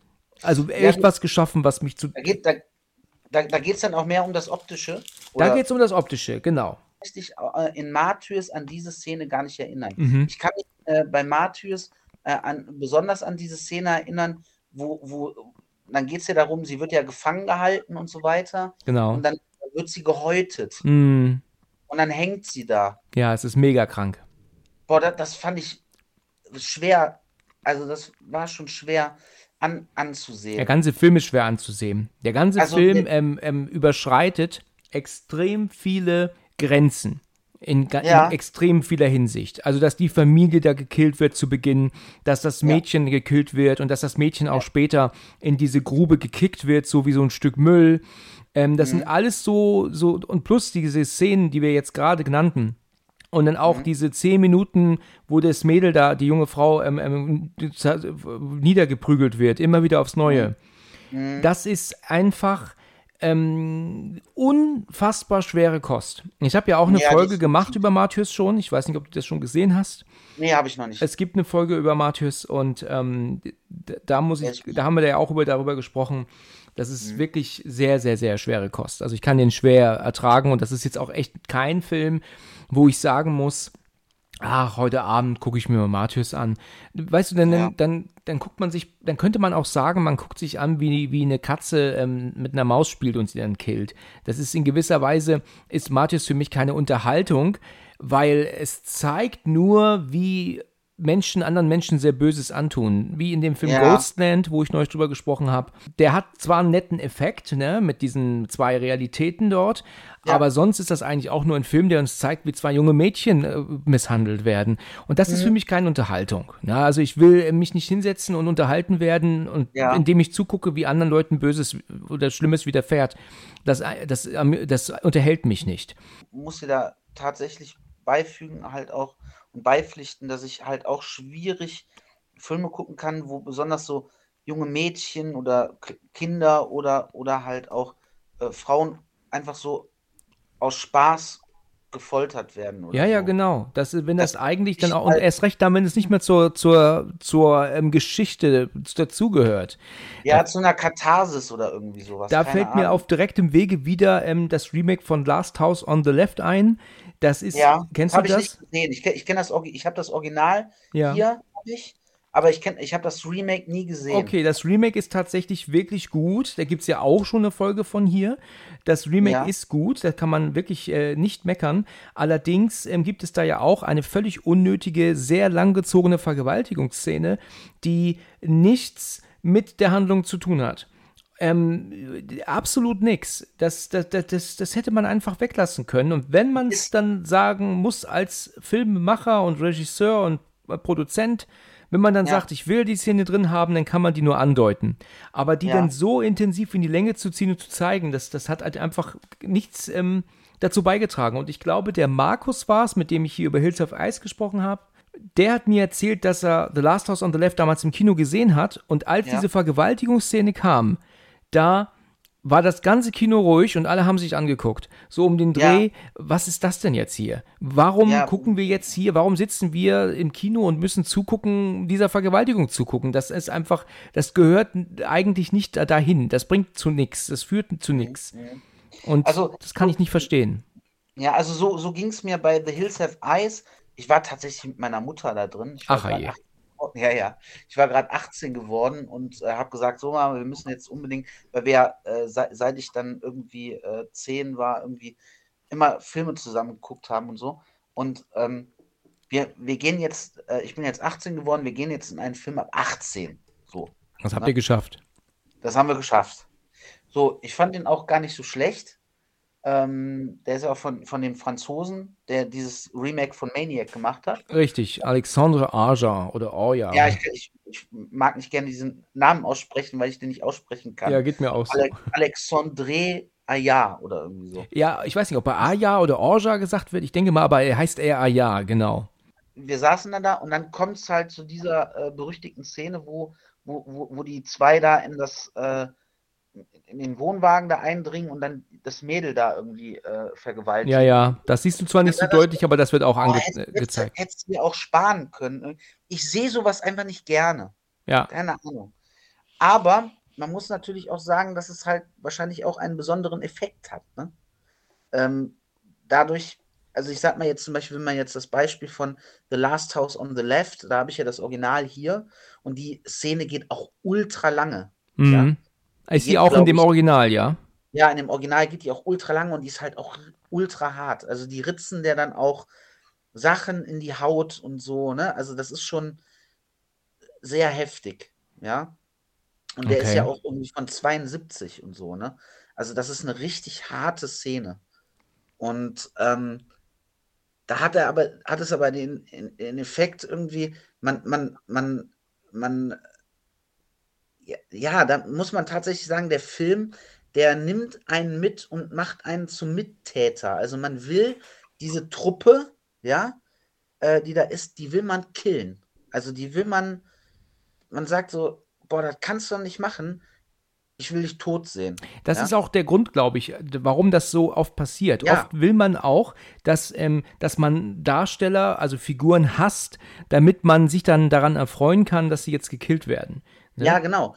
S2: also echt ja, was geschaffen, was mich zu.
S3: Da geht da, da, da geht's dann auch mehr um das Optische.
S2: Oder? Da geht es um das Optische, genau.
S3: Ich dich äh, in Martyrs an diese Szene gar nicht erinnern. Mhm. Ich kann mich äh, bei Martyrs äh, an, besonders an diese Szene erinnern, wo, wo dann geht es ja darum, sie wird ja gefangen gehalten und so weiter.
S2: Genau.
S3: Und dann wird sie gehäutet.
S2: Mm.
S3: Und dann hängt sie da.
S2: Ja, es ist mega krank.
S3: Boah, das, das fand ich schwer. Also, das war schon schwer an, anzusehen.
S2: Der ganze Film ist schwer anzusehen. Der ganze also, Film ähm, ähm, überschreitet extrem viele Grenzen. In, ja. in, extrem vieler Hinsicht. Also, dass die Familie da gekillt wird zu Beginn, dass das Mädchen ja. gekillt wird und dass das Mädchen auch später in diese Grube gekickt wird, so wie so ein Stück Müll. Ähm, das mhm. sind alles so, so, und plus diese Szenen, die wir jetzt gerade genannten. Und dann auch mhm. diese zehn Minuten, wo das Mädel da, die junge Frau, ähm, ähm, niedergeprügelt wird, immer wieder aufs Neue. Mhm. Das ist einfach ähm, unfassbar schwere Kost. Ich habe ja auch eine ja, Folge gemacht über Martyrs schon. Ich weiß nicht, ob du das schon gesehen hast.
S3: Nee, habe ich noch nicht.
S2: Es gibt eine Folge über Martyrs und ähm, da muss ich, da haben wir ja auch über, darüber gesprochen, das ist mhm. wirklich sehr, sehr, sehr schwere Kost. Also ich kann den schwer ertragen und das ist jetzt auch echt kein Film, wo ich sagen muss, ach, heute Abend gucke ich mir mal Martyrs an. Weißt du, dann, ja. dann, dann guckt man sich, dann könnte man auch sagen, man guckt sich an, wie, wie eine Katze ähm, mit einer Maus spielt und sie dann killt. Das ist in gewisser Weise, ist Martyrs für mich keine Unterhaltung, weil es zeigt nur, wie Menschen, anderen Menschen sehr Böses antun. Wie in dem Film ja. Ghostland, wo ich neulich drüber gesprochen habe. Der hat zwar einen netten Effekt, ne, mit diesen zwei Realitäten dort, ja. aber sonst ist das eigentlich auch nur ein Film, der uns zeigt, wie zwei junge Mädchen äh, misshandelt werden. Und das mhm. ist für mich keine Unterhaltung. Ne? Also ich will mich nicht hinsetzen und unterhalten werden, und ja. indem ich zugucke, wie anderen Leuten Böses oder Schlimmes widerfährt. Das, das, das unterhält mich nicht.
S3: Muss dir da tatsächlich beifügen, halt auch und beipflichten, dass ich halt auch schwierig Filme gucken kann, wo besonders so junge Mädchen oder Kinder oder, oder halt auch äh, Frauen einfach so aus Spaß gefoltert werden.
S2: ja, ja, genau. Das, wenn das, das eigentlich dann auch, und erst recht dann, wenn es nicht mehr zur, zur, zur ähm, Geschichte dazugehört.
S3: Ja, da, zu einer Katharsis oder irgendwie sowas.
S2: Da fällt Ahnung. mir auf direktem Wege wieder ähm, das Remake von Last House on the Left ein. Das ist,
S3: ja,
S2: kennst du
S3: das?
S2: Ich
S3: nicht gesehen. Ich, ich kenne das, ich habe das Original
S2: ja.
S3: hier, ich, aber ich, kenn, ich habe das Remake nie gesehen.
S2: Okay, das Remake ist tatsächlich wirklich gut. Da gibt es ja auch schon eine Folge von hier. Das Remake ja. ist gut, da kann man wirklich äh, nicht meckern. Allerdings ähm, gibt es da ja auch eine völlig unnötige, sehr langgezogene Vergewaltigungsszene, die nichts mit der Handlung zu tun hat. Ähm, absolut nichts. Das, das, das, das hätte man einfach weglassen können. Und wenn man es dann sagen muss als Filmemacher und Regisseur und Produzent, wenn man dann ja. sagt, ich will die Szene drin haben, dann kann man die nur andeuten. Aber die ja. dann so intensiv in die Länge zu ziehen und zu zeigen, das, das hat halt einfach nichts ähm, dazu beigetragen. Und ich glaube, der Markus war es, mit dem ich hier über Hills of Ice gesprochen habe. Der hat mir erzählt, dass er The Last House on the Left damals im Kino gesehen hat und als ja. diese Vergewaltigungsszene kam, da war das ganze Kino ruhig und alle haben sich angeguckt. So um den Dreh,
S3: Ja.
S2: was ist das denn jetzt hier? Warum
S3: Ja.
S2: gucken wir jetzt hier, warum sitzen wir im Kino und müssen zugucken, dieser Vergewaltigung zugucken? Das ist einfach, das gehört eigentlich nicht da- dahin. Das bringt zu nichts, das führt zu nichts. Und
S3: Also,
S2: das kann ich nicht verstehen.
S3: Ja, also so, so ging es mir bei The Hills Have Eyes. Ich war tatsächlich mit meiner Mutter da drin. Ich war
S2: Ach, je.
S3: 18 ja, ja. Ich war gerade 18 geworden und äh, habe gesagt, so mal, wir müssen jetzt unbedingt, weil wir äh, seit, seit ich dann irgendwie äh, 10 war, irgendwie immer Filme zusammen geguckt haben und so. Und ähm, wir, wir gehen jetzt, äh, ich bin jetzt 18 geworden, wir gehen jetzt in einen Film ab 18. So.
S2: Das habt
S3: Ja.
S2: ihr geschafft.
S3: Das haben wir geschafft. So, ich fand den auch gar nicht so schlecht. Ähm, der ist ja auch von, von dem Franzosen, der dieses Remake von Maniac gemacht hat.
S2: Richtig, Alexandre Aja oder Orja.
S3: Ja, ich, ich, ich mag nicht gerne diesen Namen aussprechen, weil ich den nicht aussprechen kann.
S2: Ja, geht mir auch so.
S3: Ale Alexandre Aya oder irgendwie so.
S2: Ja, ich weiß nicht, ob er Aja oder Orja gesagt wird. Ich denke mal, aber er heißt eher Aja, genau.
S3: Wir saßen dann da und dann kommt es halt zu dieser äh, berüchtigten Szene, wo, wo, wo, wo die zwei da in das äh, in den Wohnwagen da eindringen und dann das Mädel da irgendwie äh, vergewaltigen.
S2: Ja, ja, das siehst du zwar nicht so
S3: Ja,
S2: deutlich, aber das wird auch
S3: Oh,
S2: ange
S3: hättest-
S2: äh, gezeigt.
S3: Hättest du dir auch sparen können. Ich sehe sowas einfach nicht gerne.
S2: Ja,
S3: Keine Ahnung. Aber man muss natürlich auch sagen, dass es halt wahrscheinlich auch einen besonderen Effekt hat. Ne? Ähm, dadurch, also ich sag mal jetzt zum Beispiel, wenn man jetzt das Beispiel von The Last House on the Left, da habe ich ja das Original hier und die Szene geht auch ultra lange.
S2: mhm. Ist die auch in dem
S3: ich-
S2: Original, ja?
S3: Ja, in dem Original geht die auch ultra lang und die ist halt auch ultra hart. Also die ritzen der dann auch Sachen in die Haut und so, ne? Also das ist schon sehr heftig, ja. Und der ist
S2: Okay.
S3: ja auch irgendwie von 72 und so, ne? Also das ist eine richtig harte Szene. Und ähm, da hat er aber, hat es aber den, den, den Effekt irgendwie, man, man, man, man, ja, da muss man tatsächlich sagen, der Film, der nimmt einen mit und macht einen zum Mittäter. Also man will diese Truppe, ja, äh, die da ist, die will man killen. Also die will man, man sagt so, boah, das kannst du doch nicht machen. Ich will dich tot sehen.
S2: Das
S3: Ja.
S2: ist auch der Grund, glaube ich, warum das so oft passiert.
S3: Ja.
S2: Oft will man auch, dass, ähm, dass man Darsteller, also Figuren hasst, damit man sich dann daran erfreuen kann, dass sie jetzt gekillt werden. Ne?
S3: Ja, genau.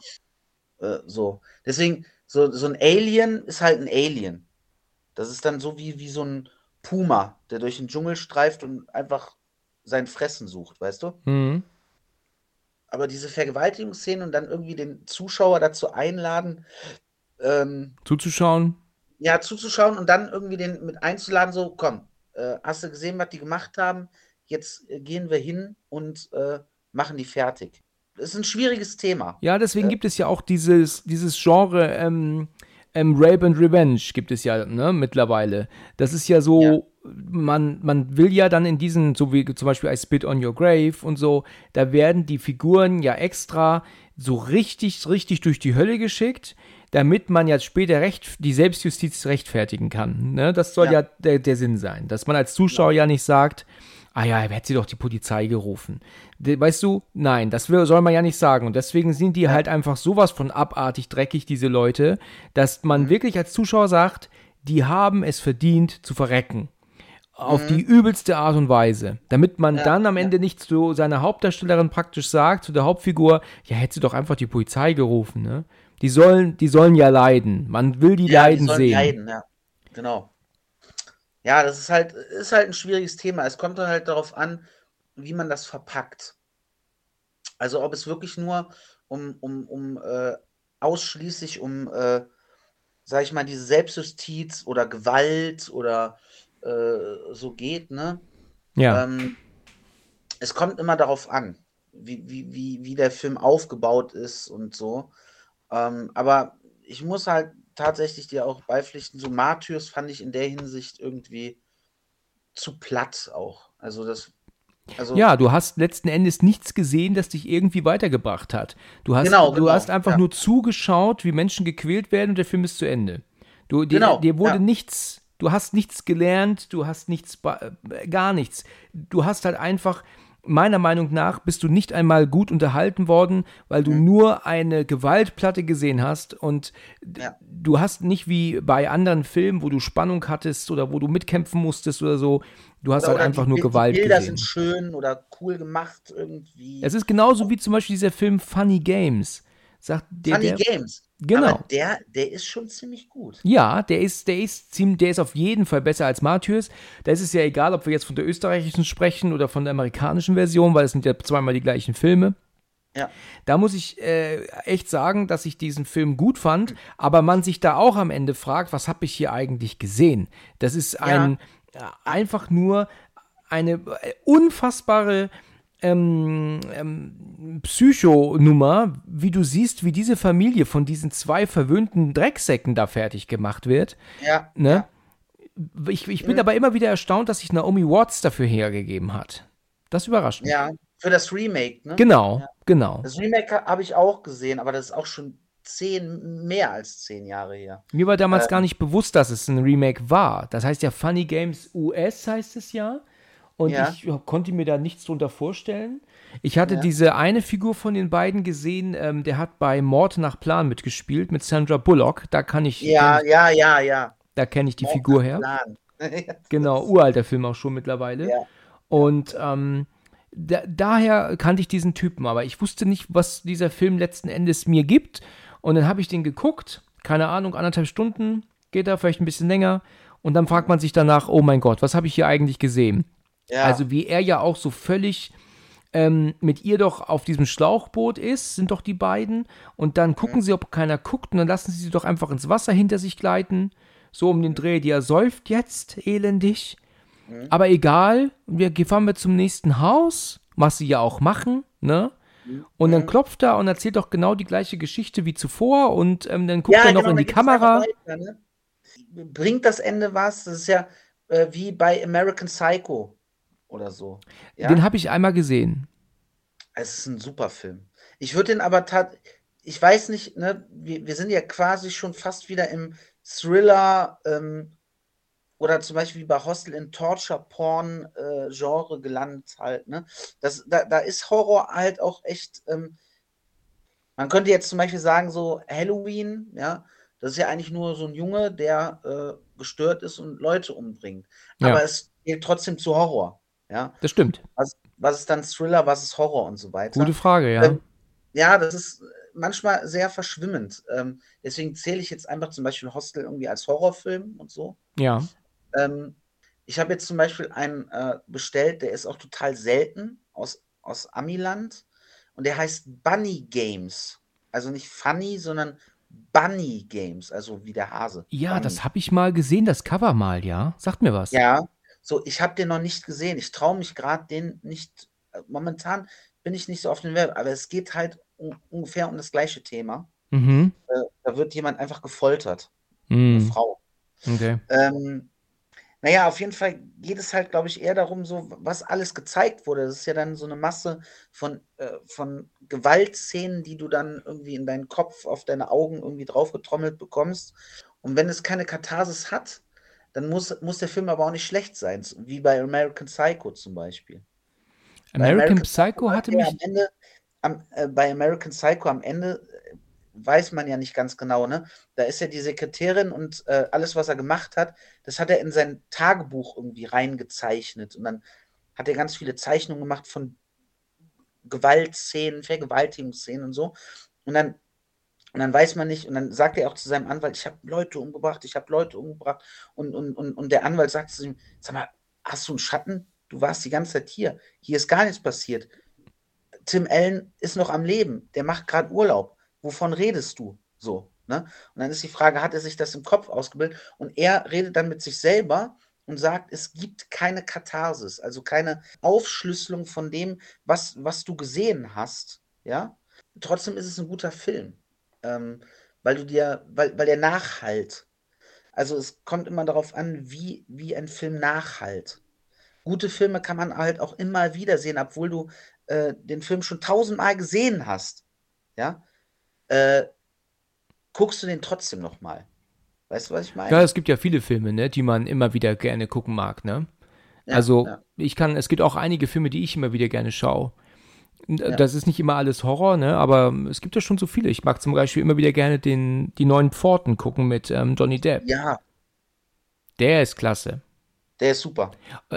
S3: Äh, so. Deswegen, so, so ein Alien ist halt ein Alien. Das ist dann so wie, wie so ein Puma, der durch den Dschungel streift und einfach sein Fressen sucht, weißt du?
S2: Mhm.
S3: Aber diese Vergewaltigungsszene und dann irgendwie den Zuschauer dazu einladen, ähm,
S2: Zuzuschauen.
S3: ja, zuzuschauen und dann irgendwie den mit einzuladen, so, komm, äh, hast du gesehen, was die gemacht haben? Jetzt äh, gehen wir hin und äh, machen die fertig. Das ist ein schwieriges Thema.
S2: Ja, deswegen gibt es ja auch dieses, dieses Genre ähm, ähm, Rape and Revenge gibt es ja ne, mittlerweile. Das ist ja so,
S3: Ja.
S2: Man, man will ja dann in diesen, so wie zum Beispiel I Spit on Your Grave und so, da werden die Figuren ja extra so richtig, richtig durch die Hölle geschickt, damit man jetzt später recht, die Selbstjustiz rechtfertigen kann. Ne? Das soll ja,
S3: Ja.
S2: der, der Sinn sein, dass man als Zuschauer ja nicht sagt, ah ja, hätte sie doch die Polizei gerufen. Weißt du, nein, das soll man ja nicht sagen. Und deswegen sind die halt einfach sowas von abartig dreckig, diese Leute, dass man
S3: Mhm.
S2: wirklich als Zuschauer sagt, die haben es verdient zu verrecken. Auf
S3: Mhm.
S2: die übelste Art und Weise. Damit man dann am. Ende nicht zu seiner Hauptdarstellerin praktisch sagt, zu der Hauptfigur, ja, hätte sie doch einfach die Polizei gerufen, ne? Die sollen, die sollen ja leiden. Man will die
S3: Ja, die
S2: leiden
S3: sollen
S2: sehen.
S3: leiden, ja. Genau. Ja, das ist halt, ist halt ein schwieriges Thema. Es kommt dann halt darauf an, wie man das verpackt. Also ob es wirklich nur um, um, um äh, ausschließlich um, äh, sag ich mal, diese Selbstjustiz oder Gewalt oder äh, so geht, ne?
S2: Ja.
S3: Ähm, es kommt immer darauf an, wie, wie, wie, wie der Film aufgebaut ist und so. Ähm, aber ich muss halt tatsächlich dir auch beipflichten, so Martyrs fand ich in der Hinsicht irgendwie zu platt auch. Also das, also
S2: Ja, du hast letzten Endes nichts gesehen, das dich irgendwie weitergebracht hat. Du hast,
S3: Genau,
S2: du
S3: genau,
S2: hast einfach
S3: ja.
S2: nur zugeschaut, wie Menschen gequält werden und der Film ist zu Ende. Du, dir,
S3: Genau,
S2: dir wurde
S3: ja.
S2: nichts, du hast nichts gelernt, du hast nichts, äh, gar nichts. Du hast halt einfach meiner Meinung nach bist du nicht einmal gut unterhalten worden, weil du
S3: Mhm.
S2: nur eine Gewaltplatte gesehen hast und
S3: Ja.
S2: du hast nicht wie bei anderen Filmen, wo du Spannung hattest oder wo du mitkämpfen musstest oder so, du hast
S3: Oder,
S2: halt einfach
S3: die,
S2: nur Gewalt
S3: die Bilder
S2: gesehen.
S3: sind schön oder cool gemacht irgendwie.
S2: Es ist genauso wie zum Beispiel dieser Film Funny Games. Sagt der,
S3: Funny
S2: der,
S3: Games.
S2: Genau.
S3: Aber der, der ist schon ziemlich gut.
S2: Ja, der ist, der ist ziemlich, der ist auf jeden Fall besser als Martyrs. Da ist es ja egal, ob wir jetzt von der österreichischen sprechen oder von der amerikanischen Version, weil es sind ja zweimal die gleichen Filme.
S3: Ja.
S2: Da muss ich äh, echt sagen, dass ich diesen Film gut fand, aber man sich da auch am Ende fragt, was habe ich hier eigentlich gesehen? Das ist ein äh, einfach nur eine äh, unfassbare ähm, ähm, Psychonummer, wie du siehst, wie diese Familie von diesen zwei verwöhnten Drecksäcken da fertig gemacht wird.
S3: Ja.
S2: Ne? Ich, ich bin aber immer wieder erstaunt, dass sich Naomi Watts dafür hergegeben hat. Das überrascht mich.
S3: Ja, für das Remake, ne?
S2: Genau, genau.
S3: Das Remake ha- habe ich auch gesehen, aber das ist auch schon zehn, mehr als zehn Jahre her.
S2: Mir war damals
S3: Ähm.
S2: gar nicht bewusst, dass es ein Remake war. Das heißt ja Funny Games US heißt es ja. Und
S3: Ja.
S2: ich konnte mir da nichts drunter vorstellen. Ich hatte
S3: Ja.
S2: diese eine Figur von den beiden gesehen, ähm, der hat bei Mord nach Plan mitgespielt mit Sandra Bullock. Da kann ich,
S3: Ja,
S2: ich
S3: ja, ja, ja.
S2: da kenne ich die
S3: Mord
S2: Figur her.
S3: Plan.
S2: Genau, uralter Film auch schon mittlerweile.
S3: Ja.
S2: Und ähm, da, daher kannte ich diesen Typen, aber ich wusste nicht, was dieser Film letzten Endes mir gibt. Und dann habe ich den geguckt, keine Ahnung, anderthalb Stunden, geht da vielleicht ein bisschen länger. Und dann fragt man sich danach, oh mein Gott, was habe ich hier eigentlich gesehen?
S3: Ja.
S2: Also wie er ja auch so völlig ähm, mit ihr doch auf diesem Schlauchboot ist, sind doch die beiden. Und dann gucken sie, ob keiner guckt. Und dann lassen sie sie doch einfach ins Wasser hinter sich gleiten. So um den Dreh, die er säuft jetzt elendig. Aber egal, wir fahren wir zum nächsten Haus, was sie ja auch machen, ne? Und dann klopft er und erzählt doch genau die gleiche Geschichte wie zuvor und ähm, dann guckt er noch
S3: genau,
S2: in die Kamera.
S3: weiter, ne? Bringt das Ende was? Das ist ja äh, wie bei American Psycho oder so. Ja?
S2: Den habe ich einmal gesehen.
S3: Es ist ein super Film. Ich würde den aber tat, ich weiß nicht, ne, wir, wir sind ja quasi schon fast wieder im Thriller ähm, oder zum Beispiel wie bei Hostel in Torture Porn äh, Genre gelandet halt, ne? Das, da, da ist Horror halt auch echt, ähm, man könnte jetzt zum Beispiel sagen, so Halloween, ja, das ist ja eigentlich nur so ein Junge, der äh, gestört ist und Leute umbringt.
S2: Ja.
S3: Aber es gilt trotzdem zu Horror, ja.
S2: Das stimmt.
S3: Was, was ist dann Thriller, was ist Horror und so weiter.
S2: Gute Frage, ja.
S3: Ähm, ja, das ist manchmal sehr verschwimmend. Ähm, deswegen zähle ich jetzt einfach zum Beispiel Hostel irgendwie als Horrorfilm und so.
S2: ja.
S3: Ähm, ich habe jetzt zum Beispiel einen äh, bestellt, der ist auch total selten aus, aus Amiland und der heißt Bunny Games. Also nicht Funny, sondern Bunny Games, also wie der Hase.
S2: Ja,
S3: Bunny.
S2: das habe ich mal gesehen, das Cover mal, ja. Sagt mir was.
S3: Ja, so, ich habe den noch nicht gesehen. Ich traue mich gerade den nicht. äh, Momentan bin ich nicht so auf den Web, aber es geht halt un ungefähr um das gleiche Thema.
S2: Mhm.
S3: Äh, da wird jemand einfach gefoltert, eine
S2: Mhm.
S3: Frau.
S2: Okay.
S3: Ähm, naja, auf jeden Fall geht es halt, glaube ich, eher darum, so, was alles gezeigt wurde. Das ist ja dann so eine Masse von, äh, von Gewaltszenen, die du dann irgendwie in deinen Kopf, auf deine Augen irgendwie draufgetrommelt bekommst. Und wenn es keine Katharsis hat, dann muss, muss der Film aber auch nicht schlecht sein, wie bei American Psycho zum Beispiel. Bei
S2: American Psycho hatte mich.
S3: am Ende, am, äh, bei American Psycho am Ende äh, weiß man ja nicht ganz genau, ne? Da ist ja die Sekretärin und äh, alles, was er gemacht hat, das hat er in sein Tagebuch irgendwie reingezeichnet. Und dann hat er ganz viele Zeichnungen gemacht von Gewaltszenen, Vergewaltigungsszenen und so. Und dann, und dann weiß man nicht, und dann sagt er auch zu seinem Anwalt, ich habe Leute umgebracht, ich habe Leute umgebracht. Und, und, und, und der Anwalt sagt zu ihm, sag mal, hast du einen Schatten? Du warst die ganze Zeit hier. Hier ist gar nichts passiert. Tim Allen ist noch am Leben. Der macht gerade Urlaub. Wovon redest du? So. Ne? Und dann ist die Frage, hat er sich das im Kopf ausgebildet? Und er redet dann mit sich selber und sagt, es gibt keine Katharsis, also keine Aufschlüsselung von dem, was, was du gesehen hast. Ja? Trotzdem ist es ein guter Film. Ähm, weil du dir, weil, weil der nachhalt. Also es kommt immer darauf an, wie, wie ein Film nachhalt. Gute Filme kann man halt auch immer wieder sehen, obwohl du äh, den Film schon tausendmal gesehen hast. Ja, äh, guckst du den trotzdem noch mal. Weißt du, was ich meine?
S2: Ja, es gibt ja viele Filme, ne, die man immer wieder gerne gucken mag, ne?
S3: Ja,
S2: also
S3: ja.
S2: ich kann, es gibt auch einige Filme, die ich immer wieder gerne schaue. Ja. Das ist nicht immer alles Horror, ne? aber es gibt ja schon so viele. Ich mag zum Beispiel immer wieder gerne den, die neuen Pforten gucken mit ähm, Johnny Depp.
S3: Ja.
S2: Der ist klasse.
S3: Der ist super.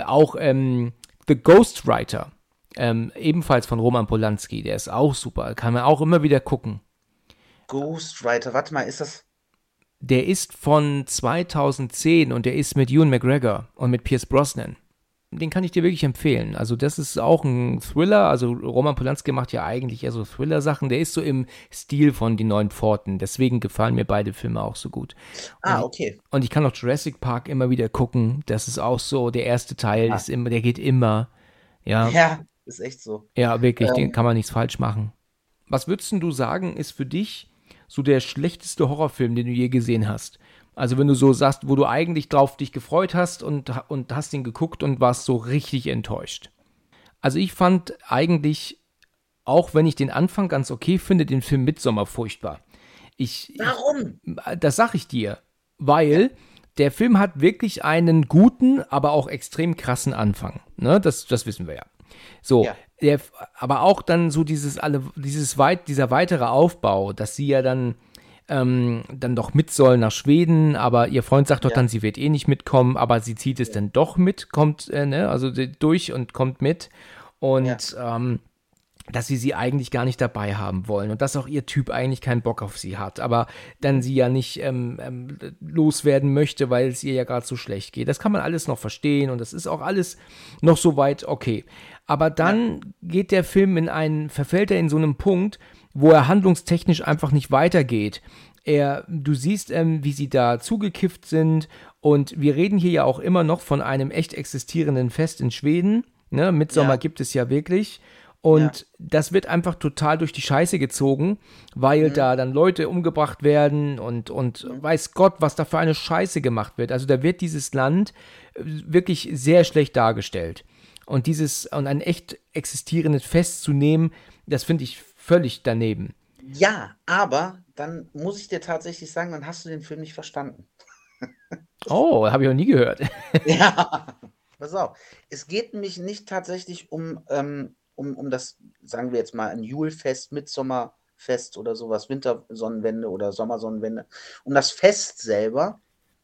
S2: Auch ähm, The Ghostwriter, ähm, ebenfalls von Roman Polanski, der ist auch super. Kann man auch immer wieder gucken.
S3: Ghostwriter, warte mal, ist das.
S2: Der ist von 2010 und der ist mit Ewan McGregor und mit Pierce Brosnan den kann ich dir wirklich empfehlen. Also das ist auch ein Thriller. Also Roman Polanski macht ja eigentlich eher so Thriller-Sachen. Der ist so im Stil von Die Neuen Pforten. Deswegen gefallen mir beide Filme auch so gut.
S3: Ah, und okay.
S2: Und ich kann auch Jurassic Park immer wieder gucken. Das ist auch so. Der erste Teil ah. ist immer, der geht immer. Ja.
S3: Ja, ist echt so.
S2: Ja, wirklich. Ähm. Den kann man nichts falsch machen. Was würdest du sagen, ist für dich so der schlechteste Horrorfilm, den du je gesehen hast? Also wenn du so sagst, wo du eigentlich drauf dich gefreut hast und, und hast ihn geguckt und warst so richtig enttäuscht. Also ich fand eigentlich, auch wenn ich den Anfang ganz okay finde, den Film Midsommar furchtbar. Ich,
S3: Warum?
S2: Ich, das sag ich dir, weil der Film hat wirklich einen guten, aber auch extrem krassen Anfang. Ne? Das, das wissen wir ja. So, ja. Der, aber auch dann so dieses alle, dieses weit, dieser weitere Aufbau, dass sie ja dann ähm, dann doch mit soll nach Schweden, aber ihr Freund sagt doch ja. dann, sie wird eh nicht mitkommen, aber sie zieht es ja. dann doch mit, kommt, äh, ne, also durch und kommt mit. Und ja. ähm, dass sie sie eigentlich gar nicht dabei haben wollen und dass auch ihr Typ eigentlich keinen Bock auf sie hat, aber dann sie ja nicht ähm, ähm, loswerden möchte, weil es ihr ja gerade so schlecht geht. Das kann man alles noch verstehen und das ist auch alles noch so weit okay. Aber dann ja. geht der Film in einen, verfällt er in so einem Punkt, wo er handlungstechnisch einfach nicht weitergeht. Er, du siehst, ähm, wie sie da zugekifft sind und wir reden hier ja auch immer noch von einem echt existierenden Fest in Schweden. Ne? Mitsommer ja. gibt es ja wirklich. Und ja. das wird einfach total durch die Scheiße gezogen, weil mhm. da dann Leute umgebracht werden und, und mhm. weiß Gott, was da für eine Scheiße gemacht wird. Also da wird dieses Land äh, wirklich sehr schlecht dargestellt. Und dieses, und ein echt existierendes Fest zu nehmen, das finde ich völlig daneben.
S3: Ja, aber dann muss ich dir tatsächlich sagen, dann hast du den Film nicht verstanden.
S2: oh, habe ich noch nie gehört.
S3: ja, pass auf. Es geht nämlich nicht tatsächlich um, ähm, um, um das, sagen wir jetzt mal, ein Julfest, Mitsommerfest oder sowas, Wintersonnenwende oder Sommersonnenwende, um das Fest selber,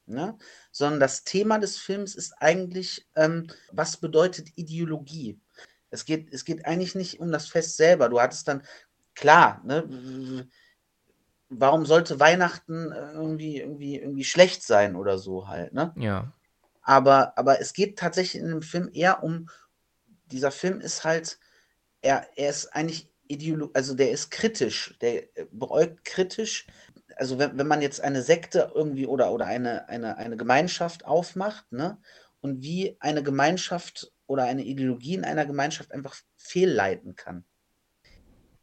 S3: ne? sondern das Thema des Films ist eigentlich, ähm, was bedeutet Ideologie? Es geht, es geht eigentlich nicht um das Fest selber. Du hattest dann klar, ne, warum sollte Weihnachten äh, irgendwie, irgendwie, irgendwie schlecht sein oder so halt, ne?
S2: Ja.
S3: Aber, aber es geht tatsächlich in dem Film eher um, dieser Film ist halt, er, er ist eigentlich ideologisch, also der ist kritisch, der beäugt kritisch. Also wenn, wenn man jetzt eine Sekte irgendwie oder, oder eine, eine, eine Gemeinschaft aufmacht, ne? Und wie eine Gemeinschaft oder eine Ideologie in einer Gemeinschaft einfach fehlleiten kann.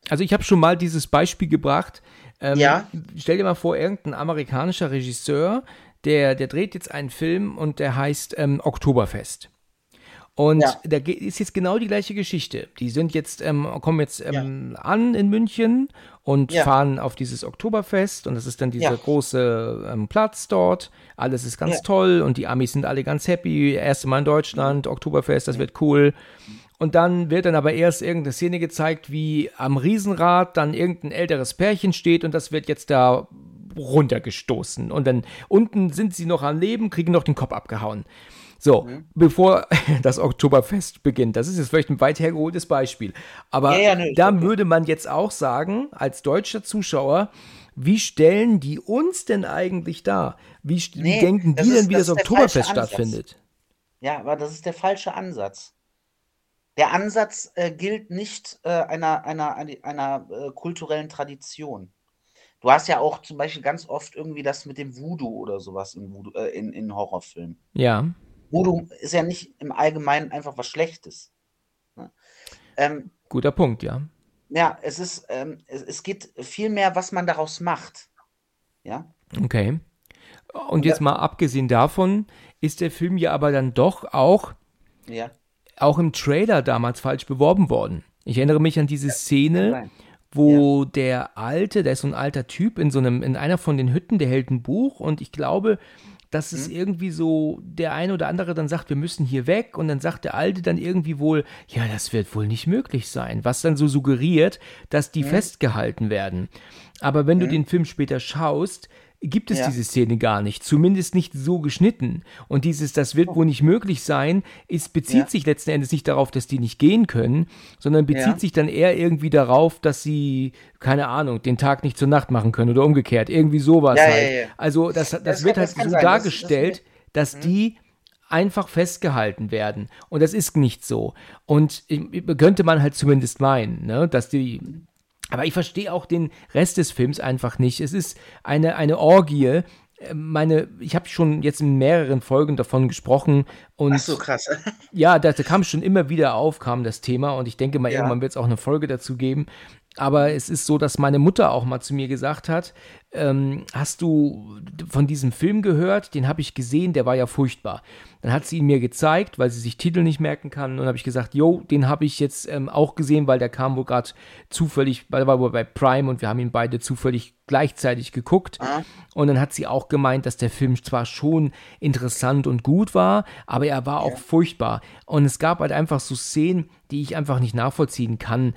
S2: Also ich habe schon mal dieses Beispiel gebracht.
S3: Ähm, ja.
S2: Stell dir mal vor, irgendein amerikanischer Regisseur, der, der dreht jetzt einen Film und der heißt ähm, Oktoberfest. Und ja. da ist jetzt genau die gleiche Geschichte. Die sind jetzt, ähm, kommen jetzt ähm, ja. an in München und ja. fahren auf dieses Oktoberfest und das ist dann dieser große ähm, Platz dort. Alles ist ganz toll und die Amis sind alle ganz happy. Erste Mal in Deutschland, Oktoberfest, das wird cool. Und dann wird dann aber erst irgendeine Szene gezeigt, wie am Riesenrad dann irgendein älteres Pärchen steht und das wird jetzt da runtergestoßen. Und dann unten sind sie noch am Leben, kriegen noch den Kopf abgehauen. So, mhm. bevor das Oktoberfest beginnt. Das ist jetzt vielleicht ein weit hergeholtes Beispiel. Aber ja, ja, ne, da würde man jetzt auch sagen, als deutscher Zuschauer, wie stellen die uns denn eigentlich dar? Wie, nee, wie denken die ist, denn, wie das, das Oktoberfest stattfindet?
S3: Ja, aber das ist der falsche Ansatz. Der Ansatz äh, gilt nicht äh, einer, einer, einer, einer äh, kulturellen Tradition. Du hast ja auch zum Beispiel ganz oft irgendwie das mit dem Voodoo oder sowas in, Voodoo, äh, in, in Horrorfilmen.
S2: Ja.
S3: Voodoo ist ja nicht im Allgemeinen einfach was Schlechtes. Ne?
S2: Ähm, Guter Punkt, ja.
S3: Ja, es ist, ähm, es, es geht viel mehr, was man daraus macht. Ja.
S2: Okay. Und jetzt mal abgesehen davon, ist der Film ja aber dann doch auch
S3: ja
S2: auch im Trailer damals falsch beworben worden. Ich erinnere mich an diese Szene, wo ja. der alte, der ist so ein alter Typ in so einem, in einer von den Hütten, der hält ein Buch und ich glaube, dass es mhm. irgendwie so der eine oder andere dann sagt, wir müssen hier weg und dann sagt der Alte dann irgendwie wohl, ja, das wird wohl nicht möglich sein, was dann so suggeriert, dass die mhm. festgehalten werden. Aber wenn mhm. du den Film später schaust, gibt es ja. diese Szene gar nicht, zumindest nicht so geschnitten. Und dieses, das wird oh. wohl nicht möglich sein, ist, bezieht ja. sich letzten Endes nicht darauf, dass die nicht gehen können, sondern bezieht ja. sich dann eher irgendwie darauf, dass sie, keine Ahnung, den Tag nicht zur Nacht machen können oder umgekehrt. Irgendwie sowas halt. Also das, das, das wird halt so sein. dargestellt, das, das, dass mhm. die einfach festgehalten werden. Und das ist nicht so. Und könnte man halt zumindest meinen, ne, dass die aber ich verstehe auch den Rest des Films einfach nicht. Es ist eine, eine Orgie. Äh, meine, ich habe schon jetzt in mehreren Folgen davon gesprochen und Ach
S3: so krass.
S2: ja, da, da kam schon immer wieder auf, kam das Thema und ich denke mal, ja. irgendwann wird es auch eine Folge dazu geben. Aber es ist so, dass meine Mutter auch mal zu mir gesagt hat, ähm, hast du von diesem Film gehört? Den habe ich gesehen, der war ja furchtbar. Dann hat sie ihn mir gezeigt, weil sie sich Titel nicht merken kann. Und habe ich gesagt, jo, den habe ich jetzt ähm, auch gesehen, weil der kam wohl gerade zufällig, weil er war wohl bei Prime und wir haben ihn beide zufällig gleichzeitig geguckt. Ah. Und dann hat sie auch gemeint, dass der Film zwar schon interessant und gut war, aber er war auch furchtbar. Und es gab halt einfach so Szenen, die ich einfach nicht nachvollziehen kann.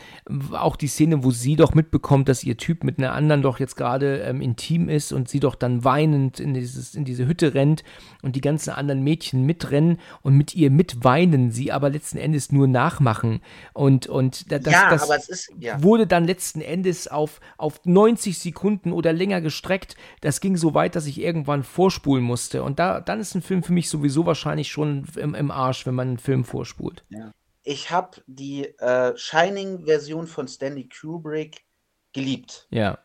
S2: Auch die Szene, wo sie doch mitbekommt, dass ihr Typ mit einer anderen doch jetzt gerade ähm, intim ist und sie doch dann weinend in, dieses, in diese Hütte rennt und die ganzen anderen Mädchen mitrennen und mit ihr mitweinen, sie aber letzten Endes nur nachmachen. Und, und das, ja, das ist, ja. wurde dann letzten Endes auf, auf 90 Sekunden oder länger gestreckt. Das ging so weit, dass ich irgendwann vorspulen musste. Und da, dann ist ein Film für mich sowieso wahrscheinlich schon im, im Arsch, wenn man einen Film vorspult.
S3: Ja ich habe die äh, Shining-Version von Stanley Kubrick geliebt.
S2: Ja.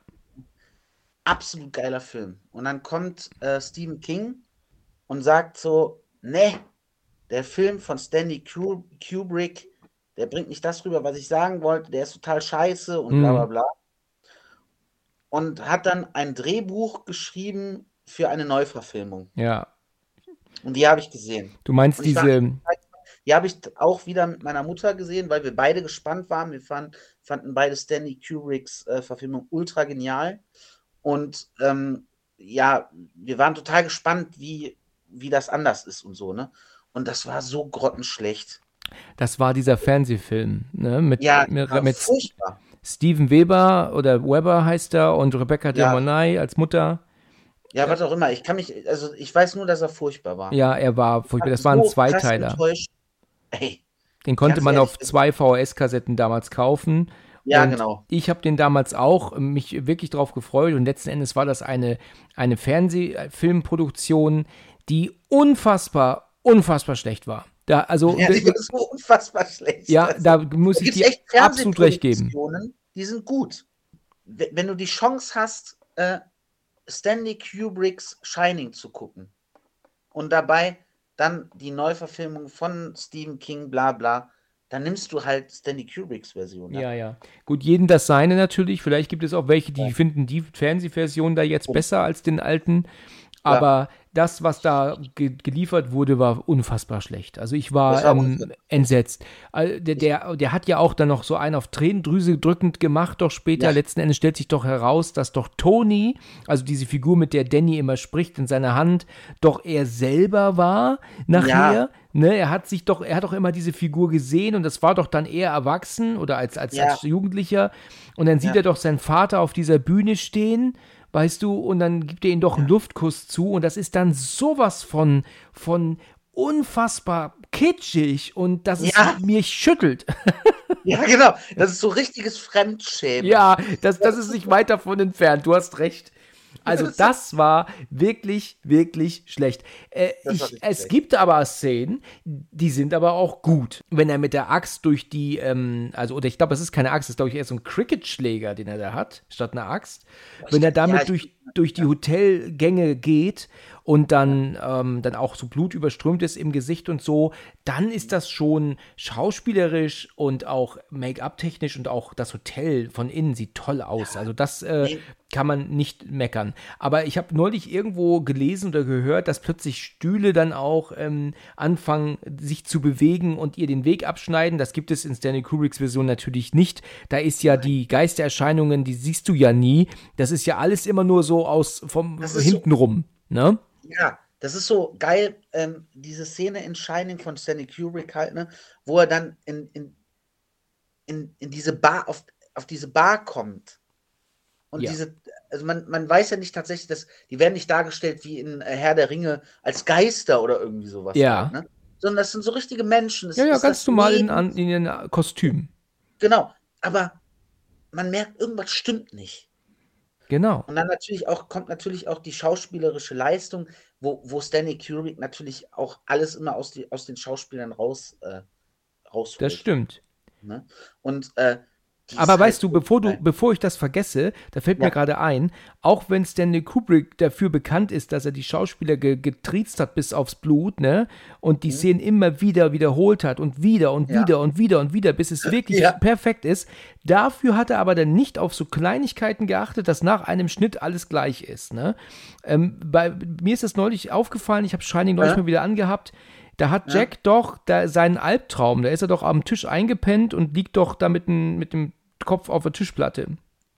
S3: Absolut geiler Film. Und dann kommt äh, Stephen King und sagt so, ne, der Film von Stanley Kubrick, der bringt nicht das rüber, was ich sagen wollte, der ist total scheiße und bla bla mhm. bla. Und hat dann ein Drehbuch geschrieben für eine Neuverfilmung.
S2: Ja.
S3: Und die habe ich gesehen.
S2: Du meinst diese,
S3: die habe ich auch wieder mit meiner Mutter gesehen, weil wir beide gespannt waren. Wir fand, fanden beide Stanley Kubricks äh, Verfilmung ultra genial. Und ähm, ja, wir waren total gespannt, wie, wie das anders ist und so, ne? Und das war so grottenschlecht.
S2: Das war dieser Fernsehfilm, ne? Mit,
S3: ja,
S2: mit, mit furchtbar. Steven Weber oder Weber heißt er und Rebecca ja. De Mornay als Mutter.
S3: Ja, was auch immer. Ich kann mich, also ich weiß nur, dass er furchtbar war.
S2: Ja, er war furchtbar. Das war ein Zweiteiler. Ey, den konnte man auf zwei VHS-Kassetten damals kaufen.
S3: Ja, und genau.
S2: Ich habe den damals auch mich wirklich drauf gefreut und letzten Endes war das eine, eine Fernsehfilmproduktion, die unfassbar, unfassbar schlecht war. Da, also,
S3: ja, die ist so unfassbar schlecht.
S2: Ja, also, da muss ich dir absolut recht geben.
S3: Die sind gut. Wenn du die Chance hast, äh, Stanley Kubricks Shining zu gucken und dabei dann die Neuverfilmung von Stephen King, bla bla, dann nimmst du halt Stanley Kubricks Version.
S2: Ja, ja. ja. Gut, jeden das seine natürlich. Vielleicht gibt es auch welche, die ja. finden die Fernsehversion da jetzt oh. besser als den alten. Aber ja. das, was da ge geliefert wurde, war unfassbar schlecht. Also ich war, war ähm, entsetzt. Der, der, der, hat ja auch dann noch so einen auf Tränendrüse drückend gemacht, doch später. Ja. Letzten Endes stellt sich doch heraus, dass doch Tony, also diese Figur, mit der Danny immer spricht in seiner Hand, doch er selber war nachher. Ja. Ne, er hat sich doch, er hat doch immer diese Figur gesehen und das war doch dann eher erwachsen oder als, als, ja. als Jugendlicher. Und dann sieht er doch seinen Vater auf dieser Bühne stehen weißt du, und dann gibt er ihm doch einen Luftkuss zu und das ist dann sowas von, von unfassbar kitschig und dass ja. es mich schüttelt.
S3: Ja, genau. Das ist so richtiges Fremdschämen.
S2: Ja, das, das ist nicht weit davon entfernt. Du hast recht. Also das war wirklich, wirklich schlecht. Äh, ich, es schlecht. gibt aber Szenen, die sind aber auch gut. Wenn er mit der Axt durch die, ähm, also oder ich glaube, es ist keine Axt, es ist glaube ich eher so ein Cricket-Schläger, den er da hat, statt einer Axt. Wenn er damit ja, durch, durch die Hotelgänge geht und dann, ähm, dann auch so blutüberströmt ist im Gesicht und so, dann ist das schon schauspielerisch und auch Make-up-technisch und auch das Hotel von innen sieht toll aus. Also das äh, kann man nicht meckern. Aber ich habe neulich irgendwo gelesen oder gehört, dass plötzlich Stühle dann auch ähm, anfangen, sich zu bewegen und ihr den Weg abschneiden. Das gibt es in Stanley Kubricks Version natürlich nicht. Da ist ja die Geistererscheinungen, die siehst du ja nie. Das ist ja alles immer nur so aus vom hintenrum. Ne?
S3: Ja, Das ist so geil, ähm, diese Szene in Shining von Stanley Kubrick halt, ne, wo er dann in, in, in, in diese Bar, auf, auf diese Bar kommt. Und
S2: Ja.
S3: diese, also man, man weiß ja nicht tatsächlich, dass die werden nicht dargestellt wie in äh, Herr der Ringe als Geister oder irgendwie sowas.
S2: Ja.
S3: Halt, ne? Sondern das sind so richtige Menschen. Das
S2: Ja, ja, ganz normal in, in ihren Kostümen.
S3: Genau. Aber man merkt, irgendwas stimmt nicht.
S2: Genau.
S3: Und dann natürlich auch, kommt natürlich auch die schauspielerische Leistung, wo, wo Stanley Kubrick natürlich auch alles immer aus, die, aus den Schauspielern raus, äh, rausholt.
S2: Das stimmt.
S3: Ne? Und, äh,
S2: Aber weißt
S3: halt
S2: du, bevor du, bevor ich das vergesse, da fällt mir
S3: Ja.
S2: gerade ein, auch wenn Stanley Kubrick dafür bekannt ist, dass er die Schauspieler ge getriezt hat bis aufs Blut, ne, und die Szenen immer wieder wiederholt hat und wieder und
S3: Mhm. Ja.
S2: wieder und wieder und wieder, bis es wirklich
S3: Ja.
S2: perfekt ist. Dafür hat er aber dann nicht auf so Kleinigkeiten geachtet, dass nach einem Schnitt alles gleich ist, ne. Ähm, bei, mir ist das neulich aufgefallen, ich habe Shining neulich
S3: Ja.
S2: mal wieder angehabt. Da hat
S3: Ja.
S2: Jack doch da seinen Albtraum, da ist er doch am Tisch eingepennt und liegt doch da mit, dem- mit dem Kopf auf der Tischplatte.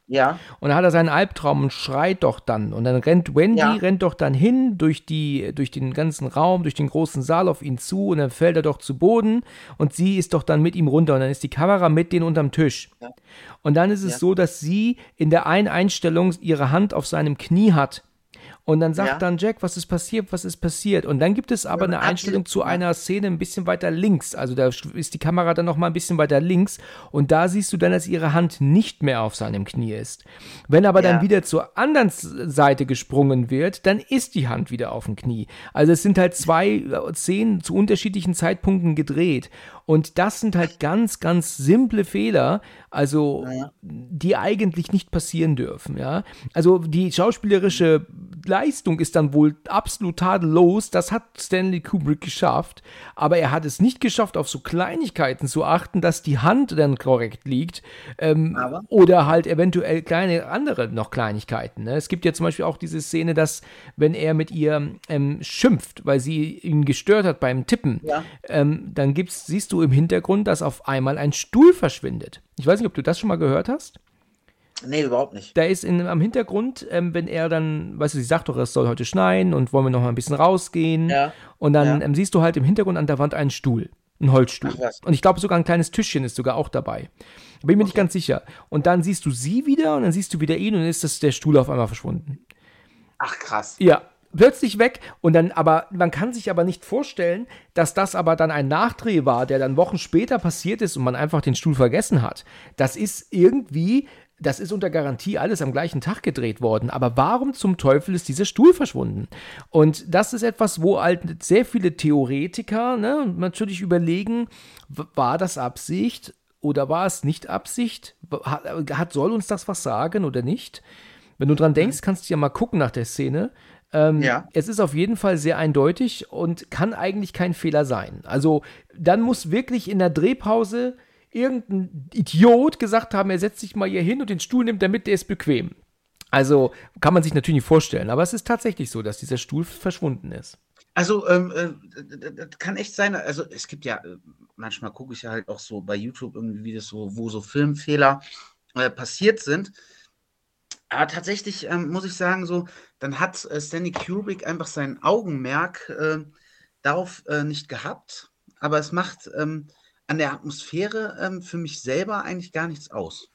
S3: Ja,
S2: Und dann hat er seinen Albtraum und schreit doch dann. Und dann rennt Wendy,
S3: Ja.
S2: rennt doch dann hin durch, die, durch den ganzen Raum, durch den großen Saal auf ihn zu und dann fällt er doch zu Boden und sie ist doch dann mit ihm runter und dann ist die Kamera mit denen unterm Tisch. Und dann ist es
S3: Ja.
S2: so, dass sie in der einen Einstellung ihre Hand auf seinem Knie hat. Und dann sagt
S3: Ja.
S2: dann Jack, was ist passiert, was ist passiert? Und dann gibt es aber
S3: dann
S2: eine Einstellung zu einer Szene ein bisschen weiter links. Also da ist die Kamera dann noch mal ein bisschen weiter links. Und da siehst du dann, dass ihre Hand nicht mehr auf seinem Knie ist. Wenn aber dann
S3: Ja.
S2: wieder zur anderen Seite gesprungen wird, dann ist die Hand wieder auf dem Knie. Also es sind halt zwei äh, Szenen zu unterschiedlichen Zeitpunkten gedreht. Und das sind halt ganz, ganz simple Fehler, also
S3: Ja.
S2: die eigentlich nicht passieren dürfen, ja. Also die schauspielerische Leistung ist dann wohl absolut tadellos, das hat Stanley Kubrick geschafft, aber er hat es nicht geschafft, auf so Kleinigkeiten zu achten, dass die Hand dann korrekt liegt ähm, oder halt eventuell kleine andere noch Kleinigkeiten. Ne? Es gibt ja zum Beispiel auch diese Szene, dass wenn er mit ihr ähm, schimpft, weil sie ihn gestört hat beim Tippen,
S3: Ja.
S2: ähm, dann gibt's, siehst du im Hintergrund, dass auf einmal ein Stuhl verschwindet. Ich weiß nicht, ob du das schon mal gehört hast.
S3: nee, überhaupt nicht.
S2: Da ist in, am Hintergrund, ähm, wenn er dann, weißt du, sie sagt doch, es soll heute schneien und wollen wir noch mal ein bisschen rausgehen.
S3: Ja.
S2: Und dann
S3: Ja.
S2: ähm, siehst du halt im Hintergrund an der Wand einen Stuhl, einen Holzstuhl. Und ich glaube sogar ein kleines Tischchen ist sogar auch dabei. Bin ich mir nicht ganz sicher. Und dann siehst du sie wieder und dann siehst du wieder ihn und dann ist das, der Stuhl auf einmal verschwunden.
S3: Ach krass.
S2: Ja, plötzlich weg und dann aber man kann sich aber nicht vorstellen, dass das aber dann ein Nachdreh war, der dann Wochen später passiert ist und man einfach den Stuhl vergessen hat. Das ist irgendwie das ist unter Garantie alles am gleichen Tag gedreht worden. Aber warum zum Teufel ist dieser Stuhl verschwunden? Und das ist etwas, wo halt sehr viele Theoretiker ne, natürlich überlegen, war das Absicht oder war es nicht Absicht? Hat, hat, soll uns das was sagen oder nicht? Wenn du dran denkst, kannst du ja mal gucken nach der Szene. Ähm,
S3: Ja.
S2: Es ist auf jeden Fall sehr eindeutig und kann eigentlich kein Fehler sein. Also dann muss wirklich in der Drehpause irgendein Idiot gesagt haben, er setzt sich mal hier hin und den Stuhl nimmt, damit der ist bequem. Also kann man sich natürlich nicht vorstellen, aber es ist tatsächlich so, dass dieser Stuhl verschwunden ist.
S3: Also, ähm, äh, das kann echt sein. Also, es gibt ja, äh, manchmal gucke ich ja halt auch so bei YouTube irgendwie Videos, so, wo so Filmfehler äh, passiert sind. Aber tatsächlich ähm, muss ich sagen, so, dann hat äh, Stanley Kubrick einfach sein Augenmerk äh, darauf äh, nicht gehabt. Aber es macht ähm, an der Atmosphäre ähm, für mich selber eigentlich gar nichts aus.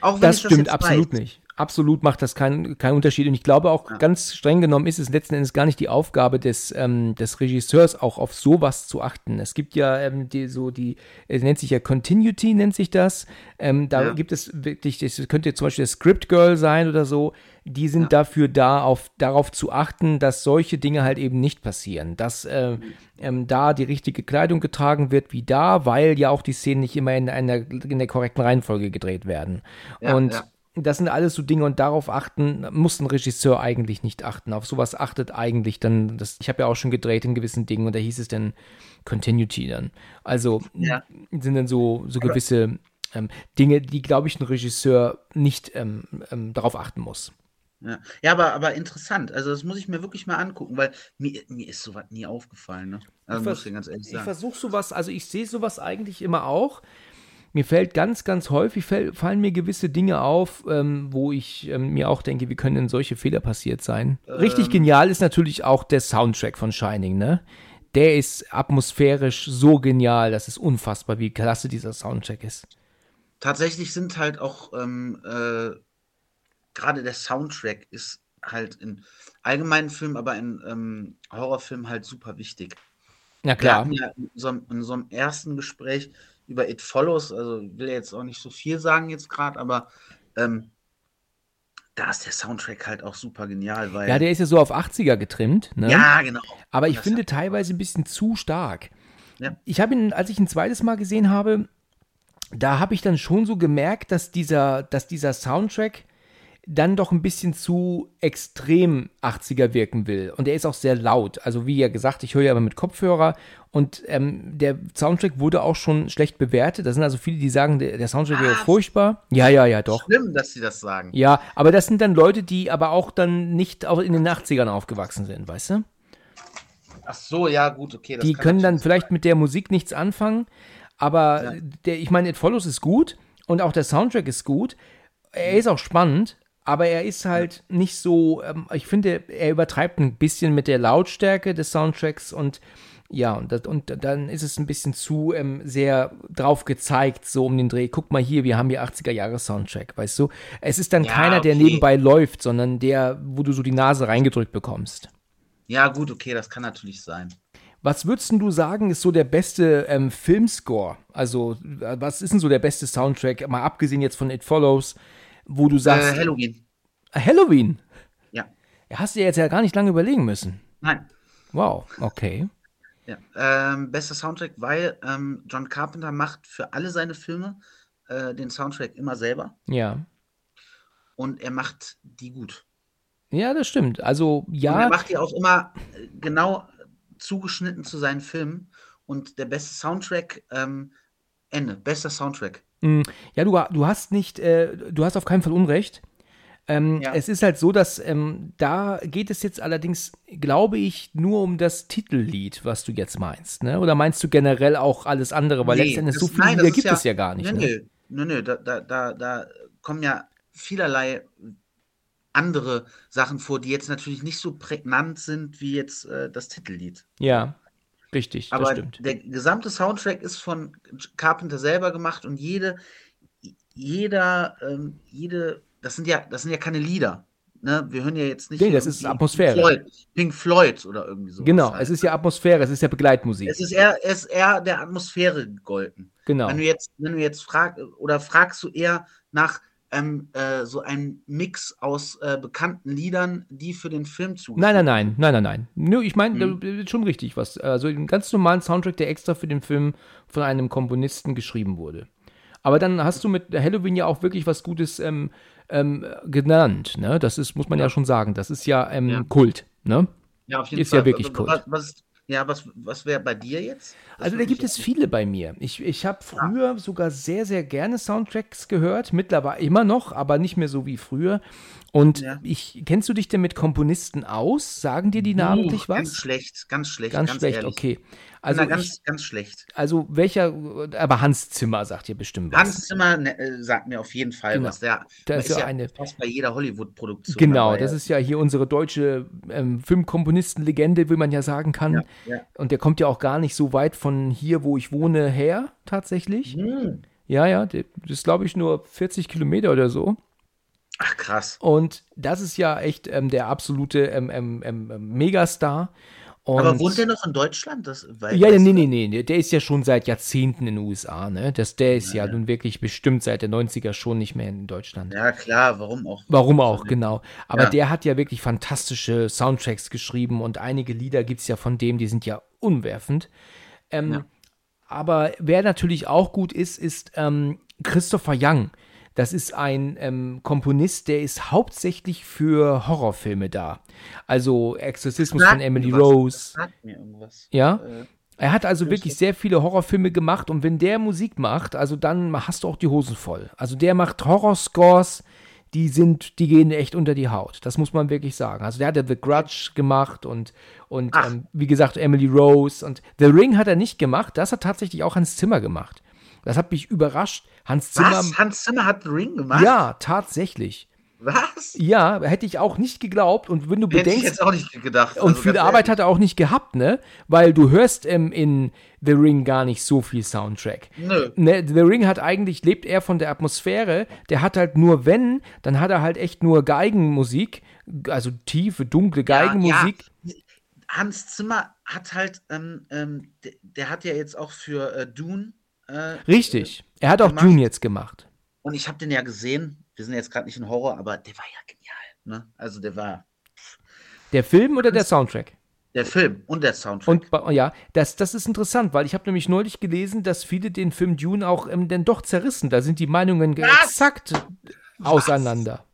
S3: Auch wenn
S2: Das stimmt
S3: jetzt
S2: absolut
S3: weiß.
S2: nicht. Absolut macht das keinen keinen Unterschied. Und ich glaube auch,
S3: Ja.
S2: ganz streng genommen ist es letzten Endes gar nicht die Aufgabe des, ähm, des Regisseurs, auch auf sowas zu achten. Es gibt ja ähm, die, so die, es nennt sich ja Continuity, nennt sich das. Ähm, da
S3: Ja.
S2: gibt es wirklich, das könnte zum Beispiel das Script Girl sein oder so. Die sind
S3: Ja.
S2: dafür da, auf, darauf zu achten, dass solche Dinge halt eben nicht passieren. Dass äh, ähm, da die richtige Kleidung getragen wird wie da, weil ja auch die Szenen nicht immer in, einer, in der korrekten Reihenfolge gedreht werden.
S3: Ja,
S2: und
S3: ja.
S2: das sind alles so Dinge und darauf achten, muss ein Regisseur eigentlich nicht achten. Auf sowas achtet eigentlich dann, das, ich habe ja auch schon gedreht in gewissen Dingen und da hieß es dann Continuity dann. Also sind dann so, so gewisse ähm, Dinge, die, glaube ich, ein Regisseur nicht ähm, ähm, darauf achten muss.
S3: Ja, ja aber, aber interessant. Also, das muss ich mir wirklich mal angucken, weil mir, mir ist sowas nie aufgefallen. Ne? Also,
S2: Ich
S3: muss ich dir ganz ehrlich
S2: Ich
S3: sagen.
S2: versuche sowas, also ich sehe sowas eigentlich immer auch. mir fällt ganz, ganz häufig fäll, fallen mir gewisse Dinge auf, ähm, wo ich ähm, mir auch denke, wie können denn solche Fehler passiert sein? Richtig
S3: Ähm.
S2: genial ist natürlich auch der Soundtrack von Shining, ne? Der ist atmosphärisch so genial, das ist unfassbar, wie klasse dieser Soundtrack ist.
S3: Tatsächlich sind halt auch ähm, äh, gerade der Soundtrack ist halt in allgemeinen Filmen, aber in ähm, Horrorfilmen halt super wichtig. Wir
S2: klar.
S3: hatten ja in so, einem- in so einem ersten Gespräch über It Follows, also ich will jetzt auch nicht so viel sagen jetzt gerade, aber ähm, da ist der Soundtrack halt auch super genial, weil
S2: Ja, der ist ja so auf 80er getrimmt, ne?
S3: ja genau.
S2: Aber ich
S3: Das
S2: finde teilweise ein bisschen zu stark.
S3: Ja.
S2: Ich habe ihn, als ich ihn ein zweites Mal gesehen habe, da habe ich dann schon so gemerkt, dass dieser, dass dieser Soundtrack dann doch ein bisschen zu extrem 80er wirken will. Und er ist auch sehr laut. Also wie ja gesagt, ich höre ja immer mit Kopfhörer und ähm, der Soundtrack wurde auch schon schlecht bewertet. Da sind also viele, die sagen, der, der Soundtrack wäre
S3: Was?
S2: furchtbar. Ja, ja, ja, doch.
S3: Schlimm, dass sie das sagen.
S2: Ja, aber das sind dann Leute, die aber auch dann nicht auch in den 80ern aufgewachsen sind, weißt du?
S3: Ach so, ja gut, okay.
S2: die können dann vielleicht mit der Musik nichts anfangen, aber
S3: Ja.
S2: der, ich meine, It Follows ist gut und auch der Soundtrack ist gut. Er ist auch spannend, aber er ist halt nicht so, ähm, ich finde, er übertreibt ein bisschen mit der Lautstärke des Soundtracks und ja, und, das, und dann ist es ein bisschen zu ähm, sehr drauf gezeigt, so um den Dreh. Guck mal hier, wir haben hier 80er Jahre Soundtrack, weißt du? Es ist dann
S3: Ja,
S2: keiner, der
S3: okay.
S2: nebenbei läuft, sondern der, wo du so die Nase reingedrückt bekommst.
S3: Ja, gut, okay, das kann natürlich sein.
S2: Was würdest du sagen, ist so der beste ähm, Filmscore? Also, äh, was ist denn so der beste Soundtrack, mal abgesehen jetzt von It Follows, wo du sagst,
S3: Äh, Halloween.
S2: Halloween?
S3: Ja.
S2: Ja, Hast du jetzt ja gar nicht lange überlegen müssen.
S3: Nein.
S2: Wow, okay.
S3: Ja. Ähm, bester Soundtrack, weil ähm, John Carpenter macht für alle seine Filme äh, den Soundtrack immer selber
S2: Ja.
S3: und er macht die gut.
S2: Ja, das stimmt. Also,
S3: Und er
S2: ja,
S3: macht die auch immer äh, genau zugeschnitten zu seinen Filmen und der beste Soundtrack, ähm, Ende, bester Soundtrack.
S2: Mh, ja, du, du hast nicht, äh, du hast auf keinen Fall Unrecht. Ähm,
S3: Ja.
S2: Es ist halt so, dass ähm, da geht es jetzt allerdings, glaube ich, nur um das Titellied, was du jetzt meinst, ne? Oder meinst du generell auch alles andere? Weil
S3: Nee,
S2: letztendlich so viele
S3: nein,
S2: Lieder gibt
S3: ja-
S2: es ja gar nicht.
S3: Nö,
S2: ne?
S3: nö, nö, da, da, da kommen ja vielerlei andere Sachen vor, die jetzt natürlich nicht so prägnant sind wie jetzt äh, das Titellied.
S2: Ja, richtig,
S3: Aber
S2: stimmt.
S3: der gesamte Soundtrack ist von Carpenter selber gemacht und jede, jeder, ähm, jede, das sind ja, das sind ja keine Lieder. Ne? Wir hören ja jetzt nicht.
S2: Nee, das ist Atmosphäre.
S3: Pink Floyd, Pink Floyd oder irgendwie so.
S2: Genau, es ist ja Atmosphäre, es ist ja Begleitmusik.
S3: es ist eher, es ist eher der Atmosphäre gegolten.
S2: genau.
S3: Wenn du jetzt, wenn du jetzt fragst, oder fragst du eher nach ähm, äh, so einem Mix aus äh, bekannten Liedern, die für den Film zu.
S2: Nein, nein, nein, nein, nein, nein. Nö, ich meine, ist schon richtig, was. Also einen ganz normalen Soundtrack, der extra für den Film von einem Komponisten geschrieben wurde. Aber dann hast du mit Halloween ja auch wirklich was Gutes ähm, ähm, genannt, ne? Das ist, muss man ja, schon sagen. Das ist ja, ähm,
S3: Ja.
S2: Kult, ne?
S3: Ja, auf jeden
S2: Ist ja
S3: Fall.
S2: wirklich
S3: was,
S2: Kult.
S3: was, was, ja, was, was wäre bei dir jetzt? Das
S2: Also da gibt es viele bei mir. Ich, ich habe früher sogar sehr, sehr gerne Soundtracks gehört, mittlerweile immer noch, aber nicht mehr so wie früher. Und
S3: Ja.
S2: ich, kennst du dich denn mit Komponisten aus? Sagen dir die namentlich
S3: Uh, Ganz
S2: was?
S3: schlecht, ganz schlecht.
S2: Ganz, schlecht,
S3: ehrlich.
S2: okay.
S3: Also
S2: Also,
S3: ganz,
S2: ich,
S3: ganz schlecht.
S2: also welcher, aber Hans Zimmer sagt dir bestimmt was.
S3: Hans Zimmer ne, äh, sagt mir auf jeden Fall
S2: Genau.
S3: was. Der,
S2: Da
S3: der
S2: ist ja eine-
S3: fast bei jeder Hollywood-Produktion.
S2: Genau,
S3: dabei.
S2: das ist ja hier unsere deutsche ähm, Filmkomponisten-Legende, wie man ja sagen kann.
S3: Ja, ja.
S2: Und der kommt ja auch gar nicht so weit von hier, wo ich wohne, her, tatsächlich.
S3: Hm.
S2: Ja, ja, das ist, glaube ich, nur 40 Kilometer oder so.
S3: Ach, krass.
S2: Und das ist ja echt ähm, der absolute ähm, ähm, ähm, ähm, Megastar. Und
S3: Aber wohnt der noch in Deutschland? Das, weil,
S2: ja, ja, nee, nee, nee, nee, der ist ja schon seit Jahrzehnten in den USA, ne? Das, der ist ja, nun wirklich bestimmt seit den 90er schon nicht mehr in Deutschland.
S3: Ja, klar, warum auch?
S2: Warum auch, genau. Aber
S3: Ja.
S2: der hat ja wirklich fantastische Soundtracks geschrieben und einige Lieder gibt es ja von dem, die sind ja unwerfend. Ähm,
S3: Ja.
S2: Aber wer natürlich auch gut ist, ist ähm, Christopher Young. Das ist ein ähm, Komponist, der ist hauptsächlich für Horrorfilme da. Also Exorzismus von Emily
S3: was.
S2: Rose. Ja.
S3: Äh,
S2: Er hat also wirklich sehr viele Horrorfilme gemacht und wenn der Musik macht, also dann hast du auch die Hosen voll. Also der macht Horrorscores, die sind, die gehen echt unter die Haut. Das muss man wirklich sagen. Also der hat ja The Grudge gemacht und, und ähm, wie gesagt Emily Rose und The Ring hat er nicht gemacht. Das hat tatsächlich auch Hans Zimmer gemacht. Das hat mich überrascht. Hans Zimmer.
S3: Was? Hans Zimmer hat The Ring gemacht?
S2: Ja, tatsächlich.
S3: Was?
S2: Ja, hätte ich auch nicht geglaubt. Und wenn du
S3: Hätte ich
S2: bedenkst,
S3: jetzt auch nicht gedacht.
S2: und
S3: Also
S2: viel Arbeit
S3: ehrlich.
S2: hat er auch nicht gehabt, ne? Weil du hörst ähm, in The Ring gar nicht so viel Soundtrack.
S3: Nö.
S2: Ne, The Ring hat eigentlich, lebt er von der Atmosphäre. Der hat halt nur, wenn, dann hat er halt echt nur Geigenmusik, also tiefe, dunkle Geigenmusik.
S3: Ja, ja. Hans Zimmer hat halt, ähm, ähm, der, der hat ja jetzt auch für äh, Dune. Äh,
S2: Richtig. Er hat auch
S3: gemacht.
S2: Dune jetzt gemacht.
S3: Und ich habe den ja gesehen. Wir sind jetzt gerade nicht in Horror, aber der war ja genial. Ne? Also der war
S2: Der Film oder der Soundtrack?
S3: der Film und der Soundtrack.
S2: Und ja, das, das ist interessant, weil ich habe nämlich neulich gelesen, dass viele den Film Dune auch ähm, dann doch zerrissen. Da sind die Meinungen
S3: Was?
S2: exakt auseinander.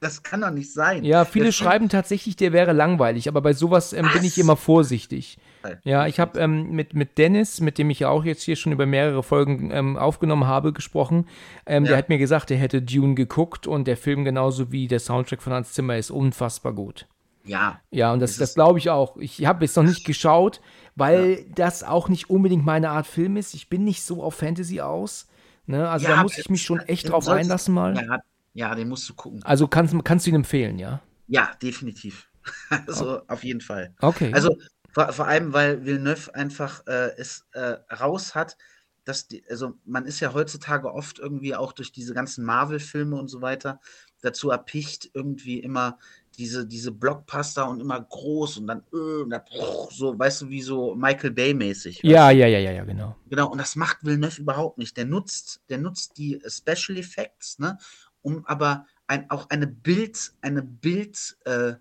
S3: das kann doch nicht sein.
S2: Ja, viele
S3: Der Film-
S2: schreiben tatsächlich, der wäre langweilig, aber bei sowas ähm, bin ich
S3: Was?
S2: immer vorsichtig. Ja, ich habe ähm, mit, mit Dennis, mit dem ich ja auch jetzt hier schon über mehrere Folgen ähm, aufgenommen habe, gesprochen. Ähm, Der
S3: Ja.
S2: hat mir gesagt, er hätte Dune geguckt und der Film genauso wie der Soundtrack von Hans Zimmer ist unfassbar gut.
S3: Ja,
S2: Ja, und das, das glaube ich auch. Ich habe es noch nicht geschaut, weil das auch nicht unbedingt meine Art Film ist. Ich bin nicht so auf Fantasy aus. Ne? Also
S3: Ja,
S2: da muss ich mich schon echt drauf einlassen mal.
S3: Ja, ja, den musst du gucken.
S2: Also kannst, kannst du ihn empfehlen, ja?
S3: Ja, definitiv. Also auf jeden Fall.
S2: Okay.
S3: Also vor, vor allem, weil Villeneuve einfach äh, es äh, raus hat, dass die, also man ist ja heutzutage oft irgendwie auch durch diese ganzen Marvel-Filme und so weiter dazu erpicht, irgendwie immer diese, diese Blockbuster und immer groß und dann äh, und dann, so, weißt du, wie so Michael Bay-mäßig.
S2: ja, ja, ja, ja, ja, genau.
S3: Genau, und das macht Villeneuve überhaupt nicht. Der nutzt, der nutzt die Special Effects, ne, um aber ein, auch eine Bild, eine Bild, äh,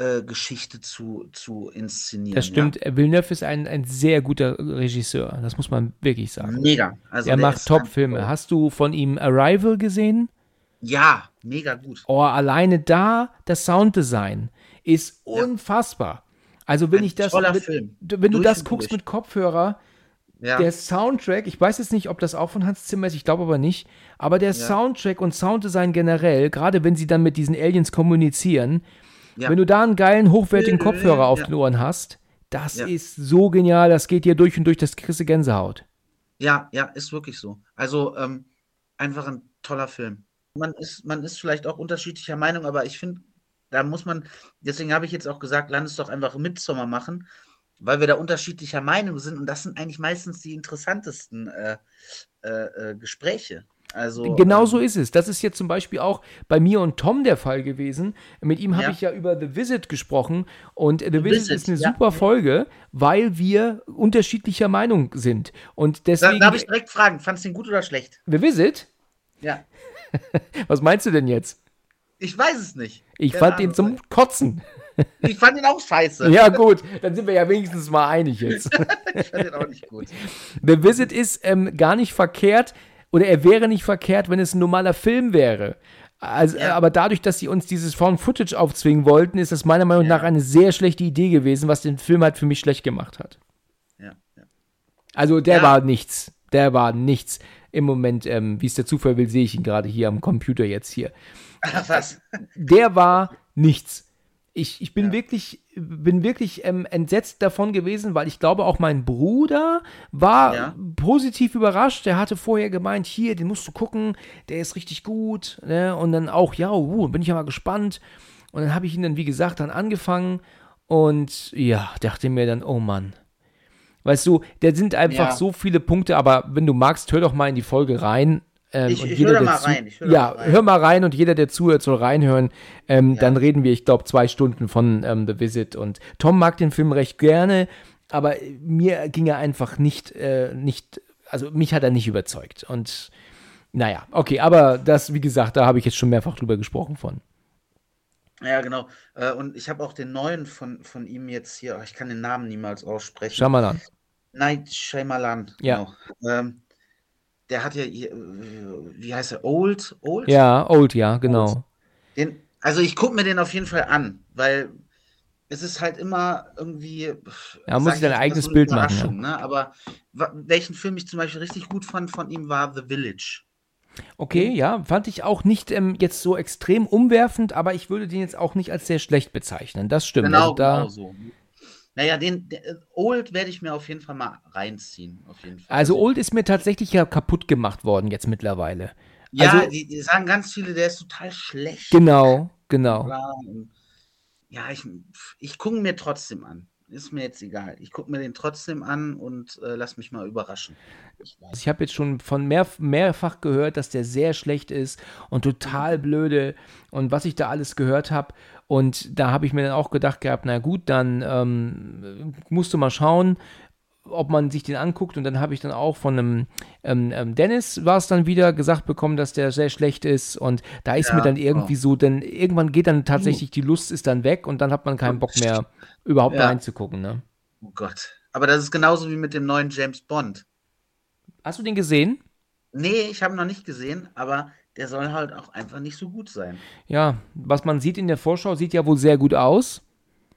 S3: äh, Geschichte zu, zu inszenieren.
S2: Das stimmt. Villeneuve ist ein, ein sehr guter Regisseur. Das muss man wirklich
S3: Ja?
S2: sagen.
S3: Mega. Also
S2: er macht
S3: ist
S2: Top-Filme. Hast du von ihm Arrival gesehen?
S3: Ja, mega gut.
S2: Oh, alleine da das Sounddesign ist
S3: Ja.
S2: unfassbar. Also wenn
S3: Ein
S2: ich das, wenn,
S3: Film.
S2: wenn du das guckst mit Kopfhörer,
S3: Ja,
S2: der Soundtrack, ich weiß jetzt nicht, ob das auch von Hans Zimmer ist, ich glaube aber nicht, aber der Soundtrack und Sounddesign generell, gerade wenn sie dann mit diesen Aliens kommunizieren,
S3: ja.
S2: wenn du da einen geilen, hochwertigen
S3: Ja,
S2: Kopfhörer auf
S3: ja.
S2: den Ohren hast, das
S3: Ja.
S2: ist so genial, das geht dir durch und durch, das kriegst du Gänsehaut.
S3: ja, ja, ist wirklich so. Also ähm, einfach ein toller Film. Man ist, man ist vielleicht auch unterschiedlicher Meinung, aber ich finde, da muss man, deswegen habe ich jetzt auch gesagt, lass uns doch einfach Midsommar machen, weil wir da unterschiedlicher Meinung sind und das sind eigentlich meistens die interessantesten äh, äh, äh, Gespräche. Also,
S2: Genau
S3: ähm,
S2: so ist es. Das ist jetzt zum Beispiel auch bei mir und Tom der Fall gewesen. Mit ihm habe
S3: Ja.
S2: ich ja über The Visit gesprochen und The, Visit,
S3: Visit,
S2: ist eine
S3: ja.
S2: super Folge, weil wir unterschiedlicher Meinung sind. Und
S3: Da,
S2: deswegen
S3: darf ich direkt fragen, fandst du ihn gut oder schlecht?
S2: The Visit,
S3: Ja,
S2: was meinst du denn jetzt?
S3: ich weiß es nicht.
S2: Ich
S3: Keine
S2: fand den
S3: Ahnung.
S2: zum Kotzen.
S3: Ich fand ihn auch scheiße.
S2: Ja gut, dann sind wir ja wenigstens mal einig jetzt.
S3: Ich fand ihn auch nicht gut.
S2: The Visit ist ähm, gar nicht verkehrt oder er wäre nicht verkehrt, wenn es ein normaler Film wäre. Also,
S3: Ja.
S2: Aber dadurch, dass sie uns dieses Found Footage aufzwingen wollten, ist das meiner Meinung
S3: Ja.
S2: nach eine sehr schlechte Idee gewesen, was den Film halt für mich schlecht gemacht hat.
S3: Ja.
S2: Also der war nichts. Der war nichts. Im Moment, ähm, wie es der Zufall will, sehe ich ihn gerade hier am Computer jetzt hier.
S3: Was?
S2: Der war nichts. Ich, ich bin wirklich, bin wirklich ähm, entsetzt davon gewesen, weil ich glaube, auch mein Bruder war
S3: Ja.
S2: positiv überrascht. Der hatte vorher gemeint, hier, den musst du gucken, der ist richtig gut. Ne? Und dann auch, ja, uh, bin ich ja mal gespannt. Und dann habe ich ihn dann, wie gesagt, dann angefangen und ja, dachte mir dann, oh Mann. Weißt du, da sind einfach
S3: Ja.
S2: so viele Punkte, aber wenn du magst, hör doch mal in die Folge rein. Ähm,
S3: Ich- ich
S2: jeder,
S3: hör da
S2: der
S3: mal rein, ich
S2: ja,
S3: mal rein.
S2: hör mal rein und jeder, der zuhört, soll reinhören. Ähm,
S3: Ja.
S2: Dann reden wir, ich glaube, zwei Stunden von ähm, The Visit. Und Tom mag den Film recht gerne, aber mir ging er einfach nicht, äh, nicht, also mich hat er nicht überzeugt. Und naja, okay, aber das, wie gesagt, da habe ich jetzt schon mehrfach drüber gesprochen von.
S3: Ja, genau. Äh, und ich habe auch den neuen von, von ihm jetzt hier, ich kann den Namen niemals aussprechen.
S2: Schau mal an.
S3: Night Shyamalan.
S2: Ja.
S3: Genau. Ähm, der hat ja, äh, wie heißt er? Old? Old?
S2: Ja, Old, ja, genau.
S3: Den, also ich gucke mir den auf jeden Fall an, weil es ist halt immer irgendwie.
S2: Ja, man muss
S3: ich
S2: ein
S3: jetzt mal,
S2: eigenes
S3: so
S2: Bild machen,
S3: Überraschung, Ne? Aber welchen Film ich zum Beispiel richtig gut fand von ihm war The Village.
S2: Okay, ja, fand ich auch nicht ähm, jetzt so extrem umwerfend, aber ich würde den jetzt auch nicht als sehr schlecht bezeichnen. Das stimmt.
S3: Genau,
S2: also da,
S3: genau so. Naja, den, der, äh, Old werde ich mir auf jeden Fall mal reinziehen. Auf jeden Fall.
S2: Also Old ist mir tatsächlich ja kaputt gemacht worden jetzt mittlerweile.
S3: ja,
S2: also-
S3: die, die sagen ganz viele, der ist total schlecht.
S2: Genau, genau.
S3: Ja, ich, ich gucke mir trotzdem an. Ist mir jetzt egal. Ich gucke mir den trotzdem an und äh, lass mich mal überraschen. Ich.
S2: Ich habe jetzt schon von mehr, mehrfach gehört, dass der sehr schlecht ist und total blöde und was ich da alles gehört habe. Und da habe ich mir dann auch gedacht gehabt, na gut, dann ähm, musst du mal schauen, ob man sich den anguckt. Und dann habe ich dann auch von einem ähm, ähm, Dennis war es dann wieder gesagt bekommen, dass der sehr schlecht ist. Und da ist
S3: Ja,
S2: mir dann irgendwie so, denn irgendwann geht dann tatsächlich die Lust ist dann weg und dann hat man keinen Bock mehr, überhaupt
S3: Ja.
S2: reinzugucken. Ne?
S3: Oh Gott. Aber das ist genauso wie mit dem neuen James Bond.
S2: Hast du den gesehen?
S3: Nee, ich habe ihn noch nicht gesehen, aber der soll halt auch einfach nicht so gut sein.
S2: Ja, was man sieht in der Vorschau, sieht ja wohl sehr gut aus.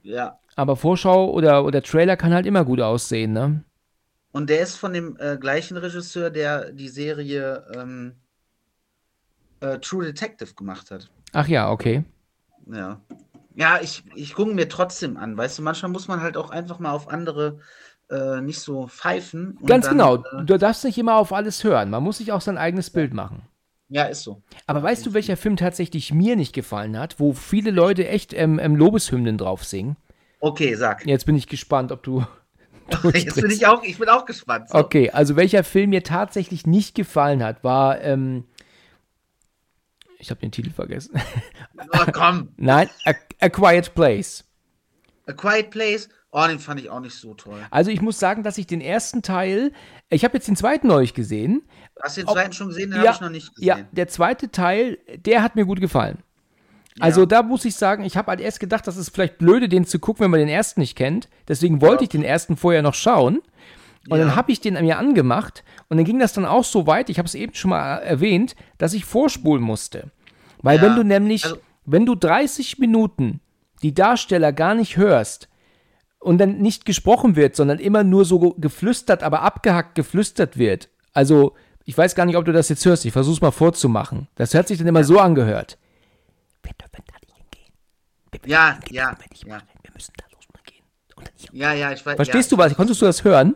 S3: Ja.
S2: Aber Vorschau oder, oder Trailer kann halt immer gut aussehen, ne?
S3: Und der ist von dem äh, gleichen Regisseur, der die Serie ähm, äh, True Detective gemacht hat.
S2: Ach ja, okay.
S3: Ja. Ja, ich, ich gucke mir trotzdem an. Weißt du, manchmal muss man halt auch einfach mal auf andere äh, nicht so pfeifen.
S2: Ganz
S3: dann,
S2: genau.
S3: Äh,
S2: Du darfst nicht immer auf alles hören. Man muss sich auch sein eigenes Bild machen.
S3: ja, ist so.
S2: Aber weißt du, welcher Film tatsächlich mir nicht gefallen hat, wo viele Leute echt ähm, ähm, Lobeshymnen drauf singen?
S3: Okay, sag.
S2: Jetzt bin ich gespannt, ob du.
S3: Jetzt bin ich auch, ich bin auch gespannt. So.
S2: Okay, also welcher Film mir tatsächlich nicht gefallen hat, war. Ähm, ich habe den Titel vergessen.
S3: Oh, komm.
S2: Nein, A, A Quiet Place.
S3: A Quiet Place. Oh, den fand ich auch nicht so toll.
S2: Also ich muss sagen, dass ich den ersten Teil, ich habe jetzt den zweiten neulich gesehen.
S3: Hast du den
S2: Ob-
S3: zweiten schon gesehen? Den
S2: ja,
S3: habe ich noch nicht
S2: ja,
S3: gesehen.
S2: der zweite Teil, der hat mir gut gefallen. Also da muss ich sagen, ich habe halt erst gedacht, das ist vielleicht blöde, den zu gucken, wenn man den ersten nicht kennt. Deswegen wollte ich den ersten vorher noch schauen. Und dann
S3: Ja.
S2: habe ich den mir angemacht und dann ging das dann auch so weit, ich habe es eben schon mal erwähnt, dass ich vorspulen musste. Weil
S3: Ja,
S2: wenn du nämlich,
S3: also-
S2: wenn du 30 Minuten die Darsteller gar nicht hörst und dann nicht gesprochen wird, sondern immer nur so geflüstert, aber abgehackt geflüstert wird. Also, ich weiß gar nicht, ob du das jetzt hörst, ich versuch's mal vorzumachen. Das hört sich dann immer so angehört. Wir dürfen da nicht hingehen. Wir
S3: Ja,
S2: hingehen,
S3: ja, ja.
S2: Wir müssen da los und gehen. Und dann hier.
S3: Ja, ja, ich weiß.
S2: Verstehst
S3: ja,
S2: du was? Konntest du das hören?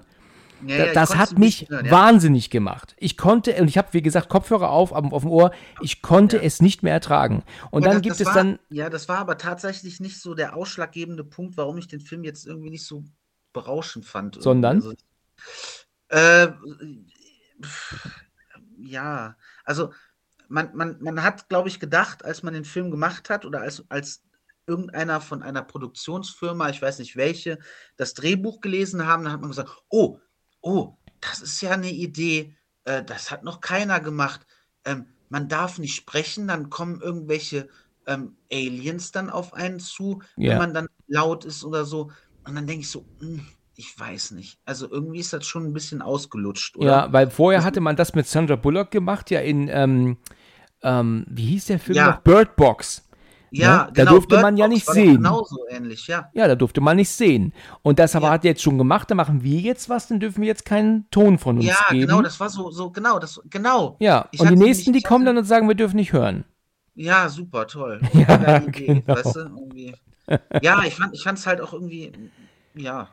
S3: Ja, ja,
S2: das hat mich
S3: hören, ja.
S2: wahnsinnig gemacht. Ich konnte, und ich habe, wie gesagt, Kopfhörer auf, auf, auf dem Ohr, ich konnte es nicht mehr ertragen. Und
S3: Aber
S2: dann
S3: das-
S2: gibt
S3: das
S2: es
S3: war,
S2: dann,
S3: Ja, das war aber tatsächlich nicht so der ausschlaggebende Punkt, warum ich den Film jetzt irgendwie nicht so berauschend fand.
S2: Sondern?
S3: Also, äh, pff, ja, also man, man, man hat, glaube ich, gedacht, als man den Film gemacht hat oder als, als irgendeiner von einer Produktionsfirma, ich weiß nicht welche, das Drehbuch gelesen haben, dann hat man gesagt, oh, oh, das ist ja eine Idee, äh, das hat noch keiner gemacht. Ähm, man darf nicht sprechen, dann kommen irgendwelche ähm, Aliens dann auf einen zu,
S2: Ja.
S3: wenn man dann laut ist oder so. Und dann denke ich so, hm, ich weiß nicht. Also irgendwie ist das schon ein bisschen ausgelutscht, oder?
S2: ja, weil vorher hatte man das mit Sandra Bullock gemacht, ja in, ähm, ähm, wie hieß der Film
S3: Ja.
S2: noch? Bird Box.
S3: Ja,
S2: ne? Da durfte man ja
S3: Bird
S2: nicht sehen.
S3: Genauso ähnlich, ja.
S2: Ja, da durfte man nicht sehen. Und das aber
S3: Ja.
S2: hat er jetzt schon gemacht, da machen wir jetzt was, dann dürfen wir jetzt keinen Ton von uns
S3: Ja,
S2: geben.
S3: genau, das war so, so, genau, das, genau.
S2: ja,
S3: Ich
S2: und die nächsten, die kommen dann und sagen, wir dürfen nicht hören.
S3: Ja, super, toll.
S2: Ja,
S3: Idee,
S2: genau.
S3: weißt du. Ja, ich fand, ich fand's halt auch irgendwie, ja.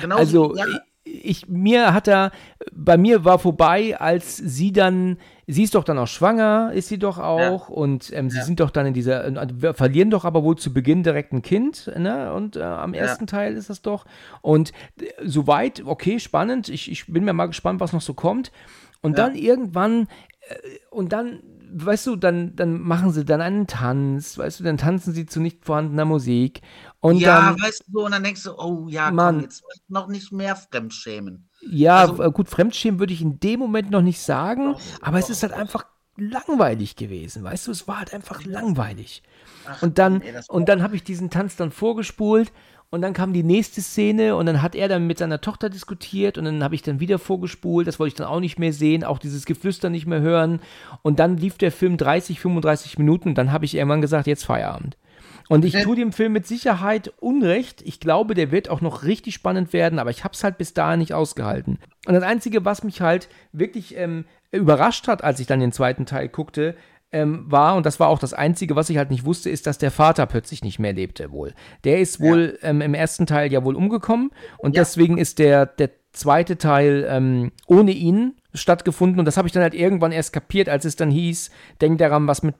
S3: Genau
S2: Also
S3: ja,
S2: ich, mir hat er, bei mir war vorbei, als sie dann, sie ist doch dann auch schwanger, ist sie doch auch, und ähm, sie
S3: Ja.
S2: sind doch dann in dieser, äh, verlieren doch aber wohl zu Beginn direkt ein Kind, ne? Und äh, am
S3: Ja.
S2: ersten Teil ist das doch. Und äh, soweit, okay, spannend. Ich, ich bin mir mal gespannt, was noch so kommt. Und
S3: Ja.
S2: dann irgendwann, äh, und dann, weißt du, dann, dann machen sie dann einen Tanz, weißt du, dann tanzen sie zu nicht vorhandener Musik. Und
S3: ja,
S2: dann,
S3: weißt du, und dann denkst du, oh ja,
S2: Mann.
S3: komm, jetzt noch nicht mehr Fremdschämen.
S2: Ja,
S3: Also-
S2: äh, gut, Fremdschämen würde ich in dem Moment noch nicht sagen,
S3: Doch,
S2: aber es
S3: doch,
S2: ist halt einfach langweilig gewesen, weißt du, es war halt einfach langweilig.
S3: Ach,
S2: Und dann,
S3: das-
S2: und dann habe ich diesen Tanz dann vorgespult und dann kam die nächste Szene und dann hat er dann mit seiner Tochter diskutiert und dann habe ich dann wieder vorgespult, das wollte ich dann auch nicht mehr sehen, auch dieses Geflüster nicht mehr hören und dann lief der Film 30, 35 Minuten und dann habe ich irgendwann gesagt, jetzt Feierabend. Und ich tue dem Film mit Sicherheit Unrecht. Ich glaube, der wird auch noch richtig spannend werden, aber ich habe es halt bis dahin nicht ausgehalten. Und das Einzige, was mich halt wirklich ähm, überrascht hat, als ich dann den zweiten Teil guckte, ähm, war, und das war auch das Einzige, was ich halt nicht wusste, ist, dass der Vater plötzlich nicht mehr lebte wohl. Der ist wohl ähm, im ersten Teil ja wohl umgekommen und
S3: Ja.
S2: deswegen ist der, der zweite Teil ähm, ohne ihn stattgefunden und das habe ich dann halt irgendwann erst kapiert, als es dann hieß, denk daran, was mit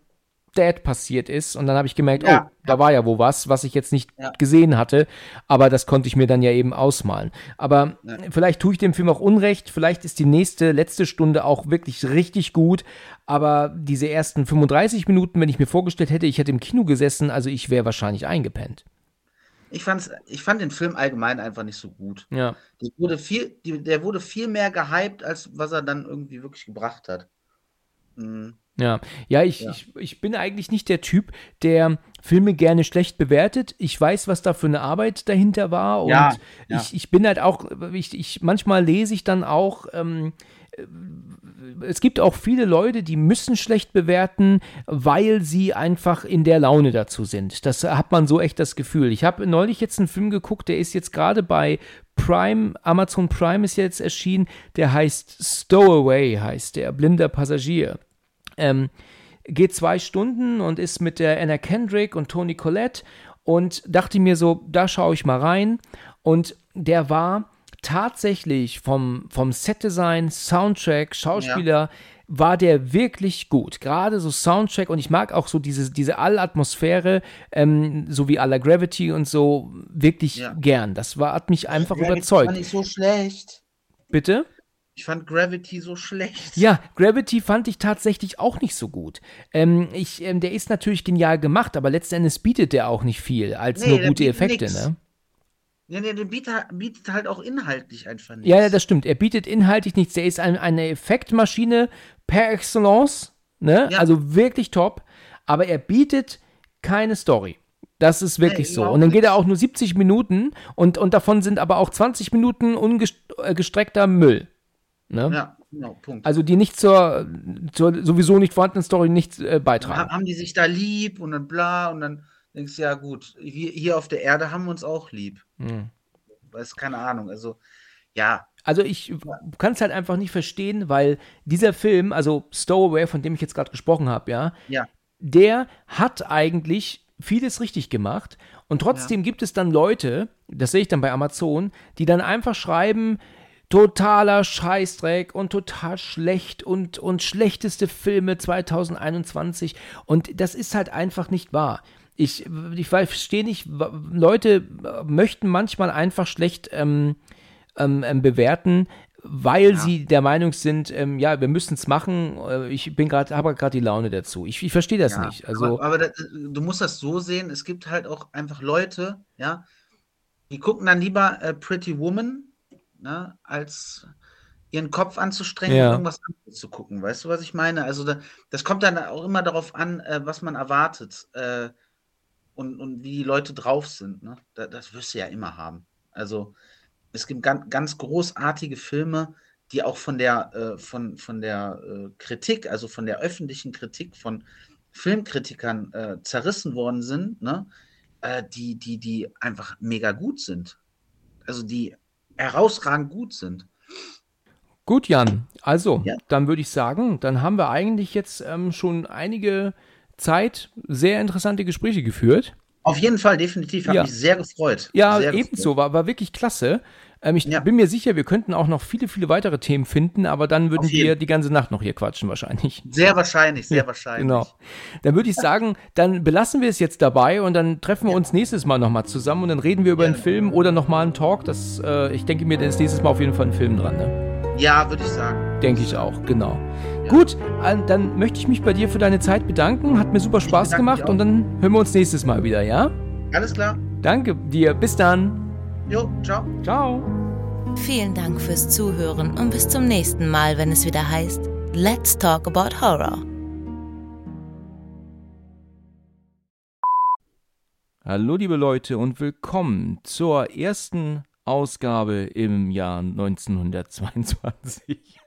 S2: Dad passiert ist und dann habe ich gemerkt,
S3: Ja.
S2: oh, da war ja wo was, was ich jetzt nicht
S3: Ja.
S2: gesehen hatte, aber das konnte ich mir dann ja eben ausmalen. Aber
S3: Ja.
S2: vielleicht tue ich dem Film auch Unrecht, vielleicht ist die nächste, letzte Stunde auch wirklich richtig gut, aber diese ersten 35 Minuten, wenn ich mir vorgestellt hätte, ich hätte im Kino gesessen, also ich wäre wahrscheinlich eingepennt.
S3: Ich, fand's, ich fand den Film allgemein einfach nicht so gut.
S2: Ja.
S3: Der wurde viel, der wurde viel mehr gehypt, als was er dann irgendwie wirklich gebracht hat. Mhm.
S2: Ja, ja, ich,
S3: Ja.
S2: Ich, ich bin eigentlich nicht der Typ, der Filme gerne schlecht bewertet. Ich weiß, was da für eine Arbeit dahinter war und
S3: Ja, ja.
S2: Ich, ich bin halt auch, ich, ich, manchmal lese ich dann auch, ähm, äh, es gibt auch viele Leute, die müssen schlecht bewerten, weil sie einfach in der Laune dazu sind. Das hat man so echt das Gefühl. Ich habe neulich jetzt einen Film geguckt, der ist jetzt gerade bei Prime, Amazon Prime ist jetzt erschienen, der heißt Stowaway, heißt der, blinder Passagier. Ähm, geht zwei Stunden und ist mit der Anna Kendrick und Toni Collette und dachte mir so, da schaue ich mal rein. Und der war tatsächlich vom, vom Setdesign, Soundtrack, Schauspieler, war der wirklich gut. Gerade so Soundtrack und ich mag auch so diese, diese Allatmosphäre, ähm, so wie la Gravity und so, wirklich
S3: Ja.
S2: gern. Das war, hat mich einfach
S3: Gravity
S2: überzeugt.
S3: fand ich so schlecht.
S2: Bitte?
S3: Ich fand Gravity so schlecht.
S2: Ja, Gravity fand ich tatsächlich auch nicht so gut. Ähm, ich, ähm, der ist natürlich genial gemacht, aber letzten Endes bietet der auch nicht viel, als
S3: Nee,
S2: nur gute Effekte,
S3: nix.
S2: ne?
S3: Ja, der, der bietet, bietet halt auch inhaltlich einfach nichts.
S2: Ja, ja, das stimmt. Er bietet inhaltlich nichts. Der ist ein, eine Effektmaschine per excellence, ne?
S3: Ja.
S2: Also wirklich top, aber er bietet keine Story. Das ist wirklich
S3: Nee,
S2: so. Und dann geht er auch nur 70 Minuten und, und davon sind aber auch 20 Minuten ungestreckter Müll. Ne?
S3: Ja, genau, Punkt.
S2: Also die nicht zur, zur sowieso nicht vorhandenen Story nichts äh, beitragen.
S3: haben, haben die sich da lieb und dann bla und dann denkst du, ja gut, hier, hier auf der Erde haben wir uns auch lieb.
S2: Hm.
S3: Weiß keine Ahnung. Also, ja,
S2: Also ich kann es halt einfach nicht verstehen, weil dieser Film, also Stowaway, von dem ich jetzt gerade gesprochen habe, ja,
S3: ja,
S2: der hat eigentlich vieles richtig gemacht und trotzdem gibt es dann Leute, das sehe ich dann bei Amazon, die dann einfach schreiben, totaler Scheißdreck und total schlecht und, und schlechteste Filme 2021 und das ist halt einfach nicht wahr. Ich, ich verstehe nicht, Leute möchten manchmal einfach schlecht ähm, ähm, ähm, bewerten, weil sie der Meinung sind, ähm, ja, wir müssen es machen. Äh, ich bin gerade, habe gerade die Laune dazu. Ich, ich verstehe das
S3: ja.
S2: nicht. Also
S3: aber, aber das, du musst das so sehen, es gibt halt auch einfach Leute, ja, die gucken dann lieber äh, Pretty Woman, ne, als ihren Kopf anzustrengen
S2: Ja.
S3: und irgendwas anderes zu gucken. Weißt du, was ich meine? Also da, das kommt dann auch immer darauf an, äh, was man erwartet äh, und, und wie die Leute drauf sind. Ne? Da, das wirst du ja immer haben. Also es gibt ganz, ganz großartige Filme, die auch von der, äh, von, von der äh, Kritik, also von der öffentlichen Kritik von Filmkritikern äh, zerrissen worden sind, ne? äh, die, die, die einfach mega gut sind. Also die herausragend gut sind.
S2: gut, Jan. Also,
S3: Ja.
S2: dann würde ich sagen, dann haben wir eigentlich jetzt ähm, schon einige Zeit sehr interessante Gespräche geführt.
S3: Auf jeden Fall, definitiv. Habe
S2: Ja.
S3: mich sehr gefreut.
S2: Ja,
S3: sehr
S2: ebenso, war, war wirklich klasse. Ähm, ich
S3: Ja.
S2: bin mir sicher, wir könnten auch noch viele, viele weitere Themen finden, aber dann würden wir die ganze Nacht noch hier quatschen wahrscheinlich.
S3: Sehr wahrscheinlich, sehr wahrscheinlich.
S2: Genau. Dann würde ich sagen, dann belassen wir es jetzt dabei und dann treffen wir uns nächstes Mal nochmal zusammen und dann reden wir über einen Film oder nochmal einen Talk. Das, äh, ich denke mir, da ist nächstes Mal auf jeden Fall ein Film dran. Ne?
S3: Ja, würde ich sagen.
S2: Denke ich auch, genau. Gut, äh, dann möchte ich mich bei dir für deine Zeit bedanken. Hat mir super Spaß gemacht und dann hören wir uns nächstes Mal wieder, ja?
S3: Alles klar.
S2: Danke dir. Bis dann.
S3: Jo, ciao.
S2: Ciao.
S1: Vielen Dank fürs Zuhören und bis zum nächsten Mal, wenn es wieder heißt Let's Talk About Horror.
S2: Hallo liebe Leute und willkommen zur ersten Ausgabe im Jahr 1922.